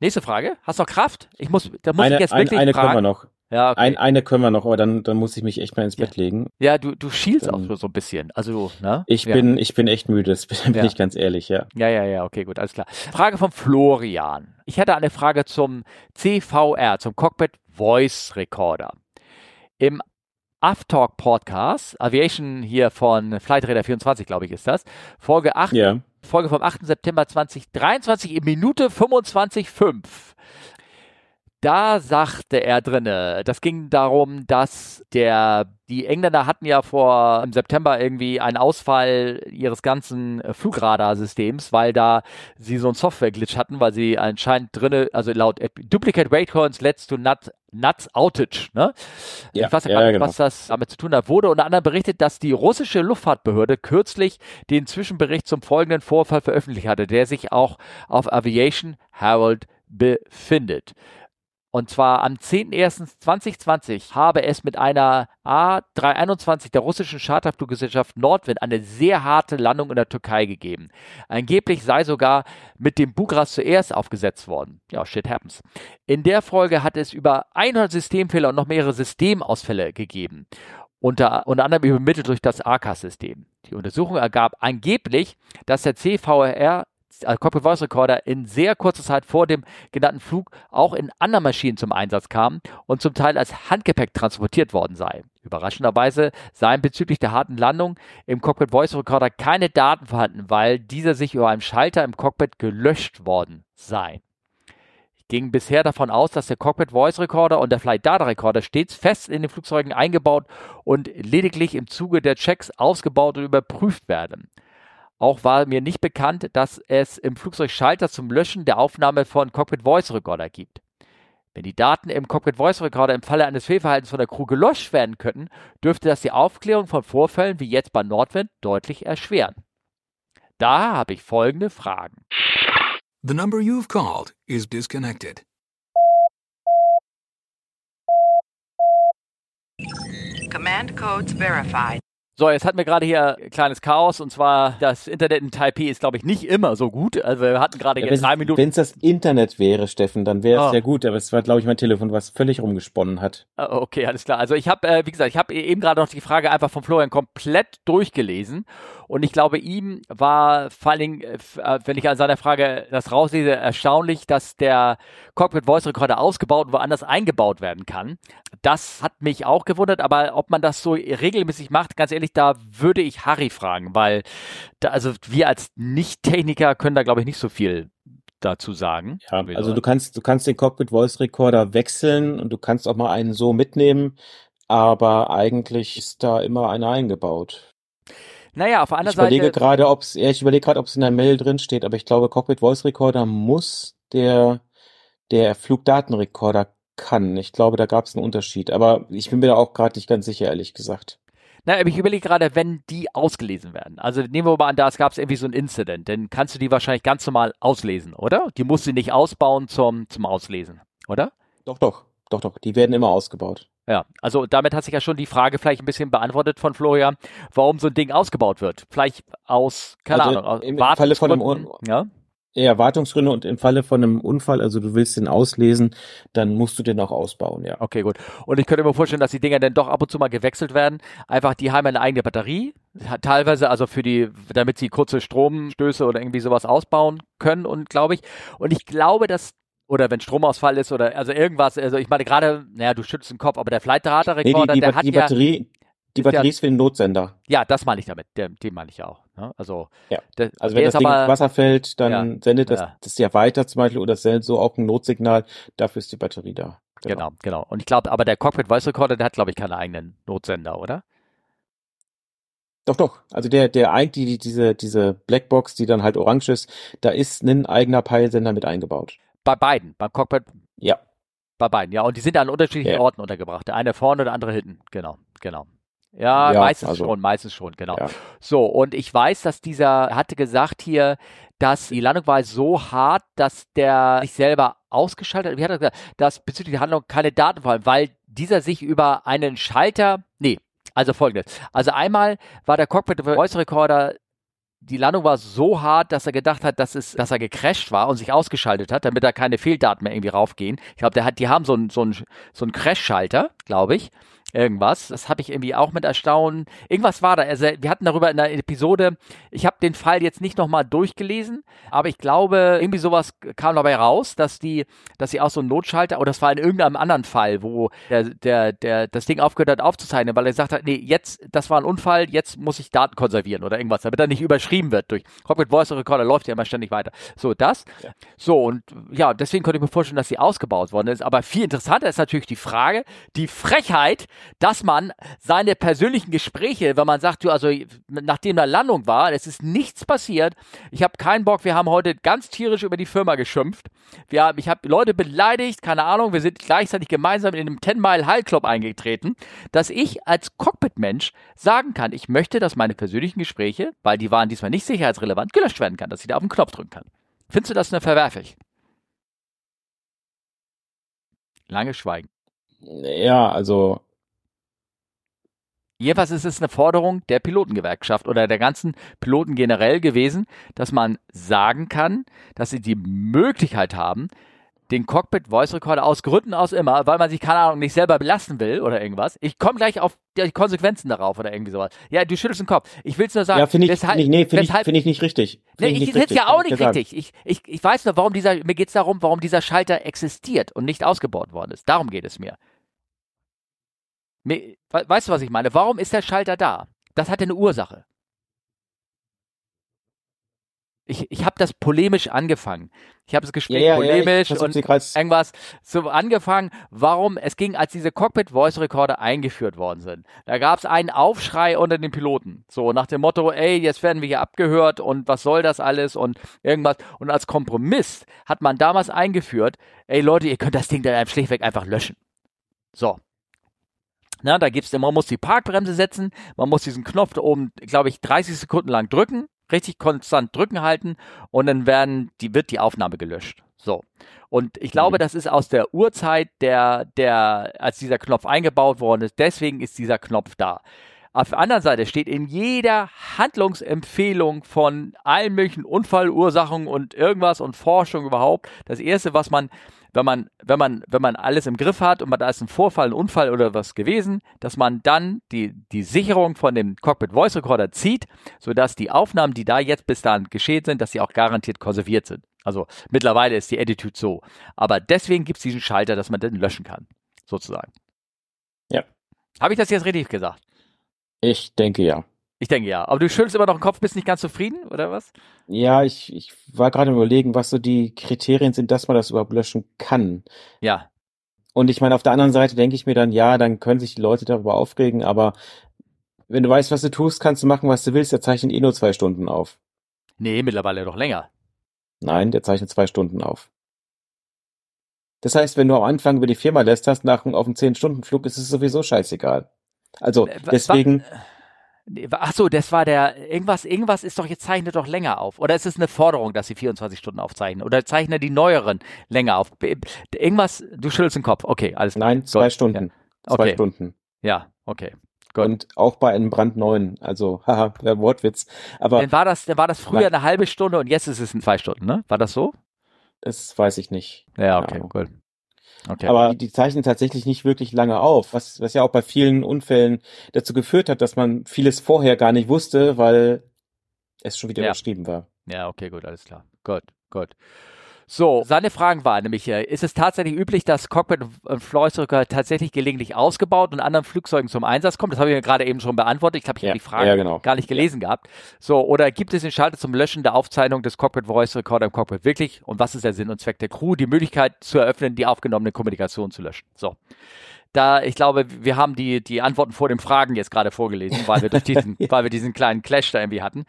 Nächste Frage. Hast du noch Kraft? Ich muss, da muss Eine, ich jetzt ein, wirklich eine fragen. können wir noch. Ja, okay. Ein, eine können wir noch, aber dann, dann muss ich mich echt mal ins Ja. Bett legen. ja, du, du schielst auch Dann- so, ein bisschen. Also, ne? Ich ja. bin, ich bin echt müde, das bin, bin Ja. ich ganz ehrlich, ja. Ja, ja, ja, okay, gut, alles klar. Frage von Florian. Ich hätte eine Frage zum CVR, zum Cockpit Voice Recorder. Im Aftalk Podcast, Aviation hier von Flightradar 24, glaube ich, ist das. Folge 8, Ja. Folge vom 8. September 2023 in Minute 25,5. Da sagte er drinne, das ging darum, dass der, die Engländer hatten ja vor im September irgendwie einen Ausfall ihres ganzen Flugradarsystems, weil da sie so einen Software-Glitch hatten, weil sie anscheinend drinne, also laut Duplicate Rate Coins leads to nut, Nuts Outage, ne? Ja, ich weiß ja, ja, gar nicht, genau. was das damit zu tun hat. Wurde unter anderem berichtet, dass die russische Luftfahrtbehörde kürzlich den Zwischenbericht zum folgenden Vorfall veröffentlicht hatte, der sich auch auf Aviation Herald befindet. Und zwar am 10.01.2020 habe es mit einer A321 der russischen Charterfluggesellschaft Nordwind eine sehr harte Landung in der Türkei gegeben. Angeblich sei sogar mit dem Bugras zuerst aufgesetzt worden. Ja, shit happens. In der Folge hat es über 100 Systemfehler und noch mehrere Systemausfälle gegeben. Unter, unter anderem übermittelt durch das ACAS-System. Die Untersuchung ergab angeblich, dass der CVR also Cockpit Voice Recorder in sehr kurzer Zeit vor dem genannten Flug auch in anderen Maschinen zum Einsatz kam und zum Teil als Handgepäck transportiert worden sei. Überraschenderweise seien bezüglich der harten Landung im Cockpit Voice Recorder keine Daten vorhanden, weil dieser sich über einen Schalter im Cockpit gelöscht worden sei. Ich ging bisher davon aus, dass der Cockpit Voice Recorder und der Flight Data Recorder stets fest in den Flugzeugen eingebaut und lediglich im Zuge der Checks ausgebaut und überprüft werden. Auch war mir nicht bekannt, dass es im Flugzeug Schalter zum Löschen der Aufnahme von Cockpit Voice Recorder gibt. Wenn die Daten im Cockpit Voice Recorder im Falle eines Fehlverhaltens von der Crew gelöscht werden könnten, dürfte das die Aufklärung von Vorfällen wie jetzt bei Nordwind deutlich erschweren. Daher habe ich folgende Fragen. The number you've called is disconnected. Command codes verified. So, jetzt hatten wir gerade hier ein kleines Chaos und zwar das Internet in Taipei ist, glaube ich, nicht immer so gut. Also wir hatten gerade ja jetzt drei Minuten. Wenn es das Internet wäre, Steffen, dann wäre es Ah. ja gut, aber es war, glaube ich, mein Telefon, was völlig rumgesponnen hat. Ah, Okay, alles klar. Also ich habe, äh, wie gesagt, ich habe eben gerade noch die Frage einfach von Florian komplett durchgelesen und ich glaube, ihm war vor allen Dingen, äh, äh, wenn ich an seiner Frage das rauslese, erstaunlich, dass der Cockpit Voice Recorder ausgebaut und woanders eingebaut werden kann. Das hat mich auch gewundert, aber ob man das so regelmäßig macht, ganz ehrlich, da würde ich Harry fragen, weil da, also wir als Nicht-Techniker können da, glaube ich, nicht so viel dazu sagen. Ja, also du kannst, du kannst den Cockpit Voice Recorder wechseln und du kannst auch mal einen so mitnehmen, aber eigentlich ist da immer einer eingebaut. Naja, auf der anderen Ich überlege Seite. gerade, ob es, ja, ich überlege gerade, ob es in der Mail drin steht, aber ich glaube, Cockpit Voice Recorder muss der, der Flugdatenrekorder kann. Ich glaube, da gab es einen Unterschied, aber ich bin mir da auch gerade nicht ganz sicher, ehrlich gesagt. Na, aber ich überlege gerade, wenn die ausgelesen werden. Also nehmen wir mal an, da gab es irgendwie so ein Incident, dann kannst du die wahrscheinlich ganz normal auslesen, oder? Die musst du nicht ausbauen zum, zum Auslesen, oder? Doch, doch, doch, doch, die werden immer ausgebaut. Ja, also damit hat sich ja schon die Frage vielleicht ein bisschen beantwortet von Florian, warum so ein Ding ausgebaut wird. Vielleicht aus, keine Also Ahnung, aus im Falle von einem Un- ja? Ja, Wartungsgründe und im Falle von einem Unfall, also du willst den auslesen, dann musst du den auch ausbauen, ja. Okay, gut. Und ich könnte mir vorstellen, dass die Dinger dann doch ab und zu mal gewechselt werden. Einfach, die haben eine eigene Batterie. Teilweise also für die, damit sie kurze Stromstöße oder irgendwie sowas ausbauen können und glaube ich. Und ich glaube, dass oder wenn Stromausfall ist oder also irgendwas, also ich meine gerade, naja, du schüttelst den Kopf, aber der Flight Data Nee, die, die, der hat die ja, Batterie, die Batterie ist für den Notsender. ja, das meine ich damit, der, den meine ich auch. Ne? Also, Ja. der, Also wenn das Ding aber, ins Wasser fällt, dann Ja, sendet das, ja. das ja weiter zum Beispiel oder sendet so auch ein Notsignal. Dafür ist die Batterie da. Genau, genau. Und ich glaube, aber der Cockpit Voice Recorder, der hat, glaube ich, keine eigenen Notsender, oder? Doch, doch. Also der, der eigentlich die, diese, diese Blackbox, die dann halt orange ist, da ist ein eigener Peilsender mit eingebaut. Bei beiden, beim Cockpit. Ja. Bei beiden, ja. Und die sind an unterschiedlichen Ja. Orten untergebracht. Der eine vorne, der andere hinten. Genau, genau. Ja, Ja, meistens also- schon, meistens schon, genau. Ja. So, und ich weiß, dass dieser hatte gesagt hier, dass die Landung war so hart, dass der sich selber ausgeschaltet hat. Wie hat er gesagt? Dass bezüglich der Handlung keine Daten fallen, weil dieser sich über einen Schalter, nee, also folgendes. Also einmal war der Cockpit Voice Recorder die Landung war so hart, dass er gedacht hat, dass, es, dass er gecrashed war und sich ausgeschaltet hat, damit da keine Fehldaten mehr irgendwie raufgehen. Ich glaube, der hat, die haben so einen so so einen Crash-Schalter, glaube ich. Irgendwas. Das habe ich irgendwie auch mit Erstaunen. Irgendwas war da. Also, wir hatten darüber in der Episode, ich habe den Fall jetzt nicht nochmal durchgelesen, aber ich glaube, irgendwie sowas kam dabei raus, dass die, dass sie auch so einen Notschalter, oder das war in irgendeinem anderen Fall, wo der, der, der das Ding aufgehört hat aufzuzeichnen, weil er gesagt hat, nee, jetzt, das war ein Unfall, jetzt muss ich Daten konservieren oder irgendwas, damit er nicht überschrieben wird durch Cockpit Voice Recorder läuft ja immer ständig weiter. So, das. So, und ja, deswegen könnte ich mir vorstellen, dass sie ausgebaut worden ist. Aber viel interessanter ist natürlich die Frage, die Frechheit, dass man seine persönlichen Gespräche, wenn man sagt, du, also nachdem da Landung war, es ist nichts passiert, ich habe keinen Bock, wir haben heute ganz tierisch über die Firma geschimpft. Wir ich habe Leute beleidigt, keine Ahnung, wir sind gleichzeitig gemeinsam in einem 10-Mile High Club eingetreten, dass ich als Cockpit-Mensch sagen kann, ich möchte, dass meine persönlichen Gespräche, weil die waren diesmal nicht sicherheitsrelevant, gelöscht werden kann, dass ich da auf den Knopf drücken kann. Findest du das eine verwerflich? Lange Schweigen. Ja, also Jedenfalls ist es eine Forderung der Pilotengewerkschaft oder der ganzen Piloten generell gewesen, dass man sagen kann, dass sie die Möglichkeit haben, den Cockpit Voice Recorder aus Gründen aus immer, weil man sich keine Ahnung nicht selber belasten will oder irgendwas. Ich komme gleich auf die Konsequenzen darauf oder irgendwie sowas. Ja, du schüttelst den Kopf. Ich will's nur sagen. ja, finde ich, weshalb- ich, nee, finde ich, find ich nicht richtig. Nee, Find ich nicht finde ja auch ich nicht sagen. richtig. Ich, ich, ich weiß nur, warum dieser, mir geht es darum, warum dieser Schalter existiert und nicht ausgebaut worden ist. Darum geht es mir. Weißt du, was ich meine? Warum ist der Schalter da? Das hat eine Ursache. Ich, ich habe das polemisch angefangen. Ich habe das Gespräch Ja, ja, ja, polemisch versuch und irgendwas so angefangen, warum es ging, als diese Cockpit Voice Recorder eingeführt worden sind. Da gab es einen Aufschrei unter den Piloten. So nach dem Motto, ey, jetzt werden wir hier abgehört und was soll das alles und irgendwas. Und als Kompromiss hat man damals eingeführt, ey Leute, ihr könnt das Ding dann schlichtweg einfach löschen. So. Na, da gibt's, man muss die Parkbremse setzen, man muss diesen Knopf da oben, glaube ich, 30 Sekunden lang drücken, richtig konstant drücken halten und dann werden, die, wird die Aufnahme gelöscht. So. Und ich glaube, das ist aus der Urzeit, der, der, als dieser Knopf eingebaut worden ist, deswegen ist dieser Knopf da. Auf der anderen Seite steht in jeder Handlungsempfehlung von allen möglichen Unfallursachen und irgendwas und Forschung überhaupt, das erste, was man, wenn man, wenn man, wenn man alles im Griff hat und man da ist ein Vorfall, ein Unfall oder was gewesen, dass man dann die, die Sicherung von dem Cockpit Voice Recorder zieht, sodass die Aufnahmen, die da jetzt bis dahin geschehen sind, dass sie auch garantiert konserviert sind. Also mittlerweile ist die Attitude so. Aber deswegen gibt es diesen Schalter, dass man den löschen kann, sozusagen. Ja. Habe ich das jetzt richtig gesagt? Ich denke ja. Ich denke ja. Aber du schüttelst immer noch den Kopf, bist nicht ganz zufrieden, oder was? Ja, ich, ich war gerade am überlegen, was so die Kriterien sind, dass man das überhaupt löschen kann. Ja. Und ich meine, auf der anderen Seite denke ich mir dann, ja, dann können sich die Leute darüber aufregen, aber wenn du weißt, was du tust, kannst du machen, was du willst, der zeichnet eh nur zwei Stunden auf. Nee, mittlerweile doch länger. Nein, der zeichnet zwei Stunden auf. Das heißt, wenn du am Anfang über die Firma lässt hast, nach auf einem 10-Stunden-Flug, ist es sowieso scheißegal. Also, Äh, deswegen, wa- Ach so, das war der, irgendwas, irgendwas ist doch, jetzt zeichnet doch länger auf. Oder ist es eine Forderung, dass sie 24 Stunden aufzeichnen? Oder zeichnen die neueren länger auf? Irgendwas, du schüttelst den Kopf. Okay, alles klar. nein, zwei Gut. Stunden. Ja. Zwei Okay. Stunden. Ja, okay. Gut. Und auch bei einem brandneuen. Also, haha, der Wortwitz. Aber Dann war das, dann war das früher Nein. eine halbe Stunde und jetzt ist es in zwei Stunden, ne? War das so? das weiß ich nicht. Ja, okay, gut. Okay. Aber die, zeichnen tatsächlich nicht wirklich lange auf, was, was ja auch bei vielen Unfällen dazu geführt hat, dass man vieles vorher gar nicht wusste, weil es schon wieder Ja. überschrieben war. Ja, okay, gut, alles klar. Gut, gut. So, seine Fragen waren nämlich, ist es tatsächlich üblich, dass Cockpit und Flugsrücker tatsächlich gelegentlich ausgebaut und anderen Flugzeugen zum Einsatz kommt? Das habe ich mir gerade eben schon beantwortet. Ich glaube, ich Ja, habe die Frage ja, genau. gar nicht gelesen gehabt. So, oder gibt es den Schalter zum Löschen der Aufzeichnung des Cockpit Voice Recorder im Cockpit wirklich? Und was ist der Sinn und Zweck der Crew? Die Möglichkeit zu eröffnen, die aufgenommene Kommunikation zu löschen. So. da, ich glaube, wir haben die, die Antworten vor den Fragen jetzt gerade vorgelesen, weil wir durch diesen, weil wir diesen kleinen Clash da irgendwie hatten.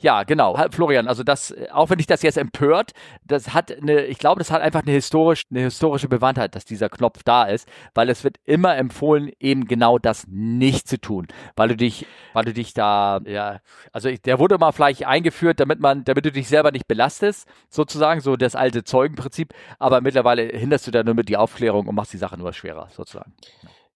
Ja, genau. Florian, also das, auch wenn dich das jetzt empört, das hat eine, ich glaube, das hat einfach eine historisch, eine historische Bewandtheit, dass dieser Knopf da ist, weil es wird immer empfohlen, eben genau das nicht zu tun, weil du dich, weil du dich da, ja, also ich, der wurde mal vielleicht eingeführt, damit man, damit du dich selber nicht belastest, sozusagen, so das alte Zeugenprinzip, aber mittlerweile hinderst du da nur mit die Aufklärung und machst die Sache nur schwerer, sozusagen.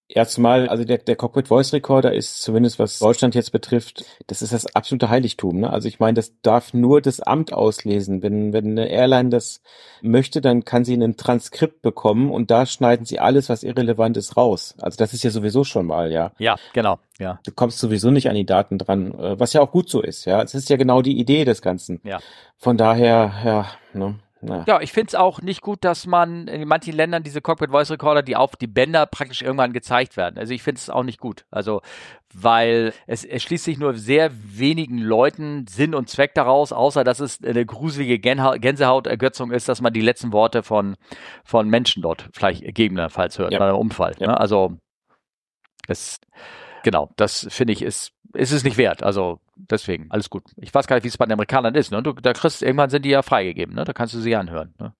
Erstmal, also der, der Cockpit Voice Recorder ist zumindest was Deutschland jetzt betrifft, das ist das absolute Heiligtum. Ne? Also ich meine, das darf nur das Amt auslesen. Wenn, wenn eine Airline das möchte, dann kann sie ein Transkript bekommen und da schneiden sie alles, was irrelevant ist, raus. Also das ist ja sowieso schon mal, ja. Ja, genau, ja. Du kommst sowieso nicht an die Daten dran, äh, was ja auch gut so ist, ja. Es ist ja genau die Idee des Ganzen. Ja. Von daher, ja, ne. Ja, ja ich finde es auch nicht gut, dass man in manchen Ländern diese Cockpit Voice Recorder, die auf die Bänder praktisch irgendwann gezeigt werden. Also ich finde es auch nicht gut. Also, weil es erschließt sich nur sehr wenigen Leuten Sinn und Zweck daraus, außer dass es eine gruselige Gänsehautergötzung ist, dass man die letzten Worte von, von Menschen dort vielleicht gegebenenfalls hört, ja. bei einem Unfall. Ja. Ne? Also, es, genau, das finde ich ist, ist es nicht wert. Also deswegen, alles gut. Ich weiß gar nicht, wie es bei den Amerikanern ist. Ne? Du, da kriegst, irgendwann sind die ja freigegeben, ne? Da kannst du sie anhören. Ne?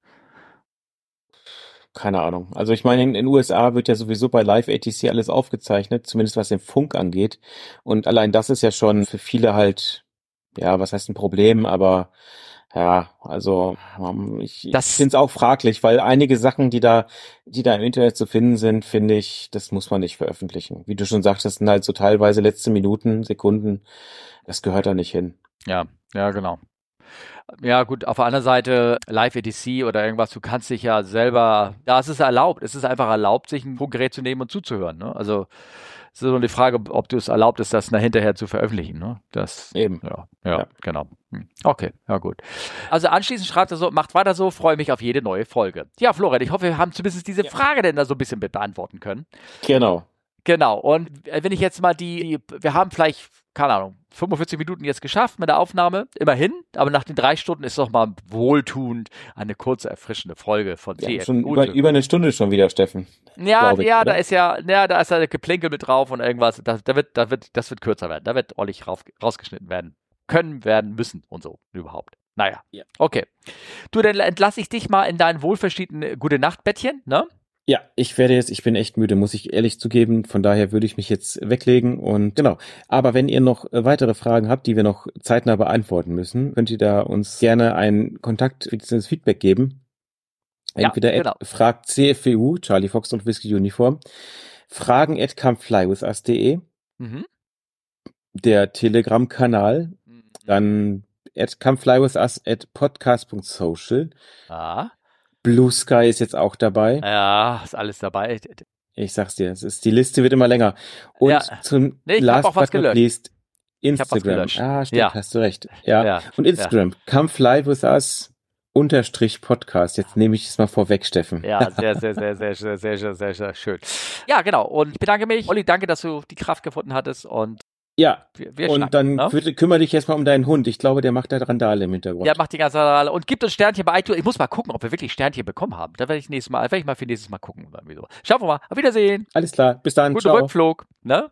Keine Ahnung. Also ich meine, in den USA wird ja sowieso bei Live ATC alles aufgezeichnet, zumindest was den Funk angeht. Und allein das ist ja schon für viele halt, ja, was heißt ein Problem, aber ja, also ähm, ich, ich finde es auch fraglich, weil einige Sachen, die da, die da im Internet zu finden sind, finde ich, das muss man nicht veröffentlichen. Wie du schon sagtest, sind halt so teilweise letzte Minuten, Sekunden, das gehört da nicht hin. Ja, ja, genau. Ja, gut, auf der anderen Seite, Live-EDC oder irgendwas, du kannst dich ja selber, da ist es erlaubt, es ist einfach erlaubt, sich ein Funkgerät zu nehmen und zuzuhören. Ne? Also ist nur die Frage, ob du es erlaubt ist, das hinterher zu veröffentlichen. Ne? Das, Eben. Ja, ja, ja. genau. Hm. Okay, ja gut. Also anschließend schreibt er so, macht weiter so, freue mich auf jede neue Folge. Ja, Florian, ich hoffe, wir haben zumindest diese ja. Frage denn da so ein bisschen beantworten können. Genau. Genau. Und wenn ich jetzt mal die, wir haben vielleicht, keine Ahnung, 45 Minuten jetzt geschafft mit der Aufnahme, immerhin, aber nach den drei Stunden ist es doch mal wohltuend eine kurze, erfrischende Folge von ja, Schon über, über eine Stunde schon wieder, Steffen. Ja, ich, ja, oder? da ist ja, ja, da ist ja Geplänkel mit drauf und irgendwas. Da, da wird, da wird, das wird kürzer werden. Da wird ordentlich rauf, rausgeschnitten werden. Können, werden, müssen und so überhaupt. Naja. Ja. Okay. Du, dann entlasse ich dich mal in dein wohlverstehten Gute Nacht Bettchen, ne? Ja, ich werde jetzt, ich bin echt müde, muss ich ehrlich zugeben. Von daher würde ich mich jetzt weglegen und genau. Aber wenn ihr noch äh, weitere Fragen habt, die wir noch zeitnah beantworten müssen, könnt ihr da uns gerne einen Kontakt, Feedback geben. Entweder ja, genau. fragt CFWU, Charlie Fox und Whiskey Uniform, fragen at comeflywithus.de, mhm. der Telegram-Kanal, mhm. dann at comeflywithus at podcast.social. Ah. Blue Sky ist jetzt auch dabei. Ja, ist alles dabei. Ich sag's dir, es ist, die Liste wird immer länger. Und ja. zum nee, Last but not least, Instagram. Ah, stimmt, ja. hast du recht. Ja. ja. Und Instagram. Ja. Come fly with us unterstrich Podcast. Jetzt nehme ich es mal vorweg, Steffen. Ja, sehr, sehr, sehr, sehr, sehr, sehr, sehr, sehr, sehr schön. Ja, genau. Und ich bedanke mich. Olli, danke, dass du die Kraft gefunden hattest und ja, wir, wir und dann ne? kümmere dich jetzt mal um deinen Hund. Ich glaube, der macht da Randale im Hintergrund. Der macht die ganze Randale und gibt uns Sternchen bei iTunes. Ich muss mal gucken, ob wir wirklich Sternchen bekommen haben. Da werde ich nächstes Mal, werde ich mal für nächstes Mal gucken. So. Schauen wir mal. Auf Wiedersehen. Alles klar. Bis dann. Guten Ciao. Rückflug. Ne?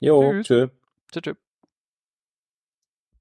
Jo, tschüss. Tschö. Tschüss.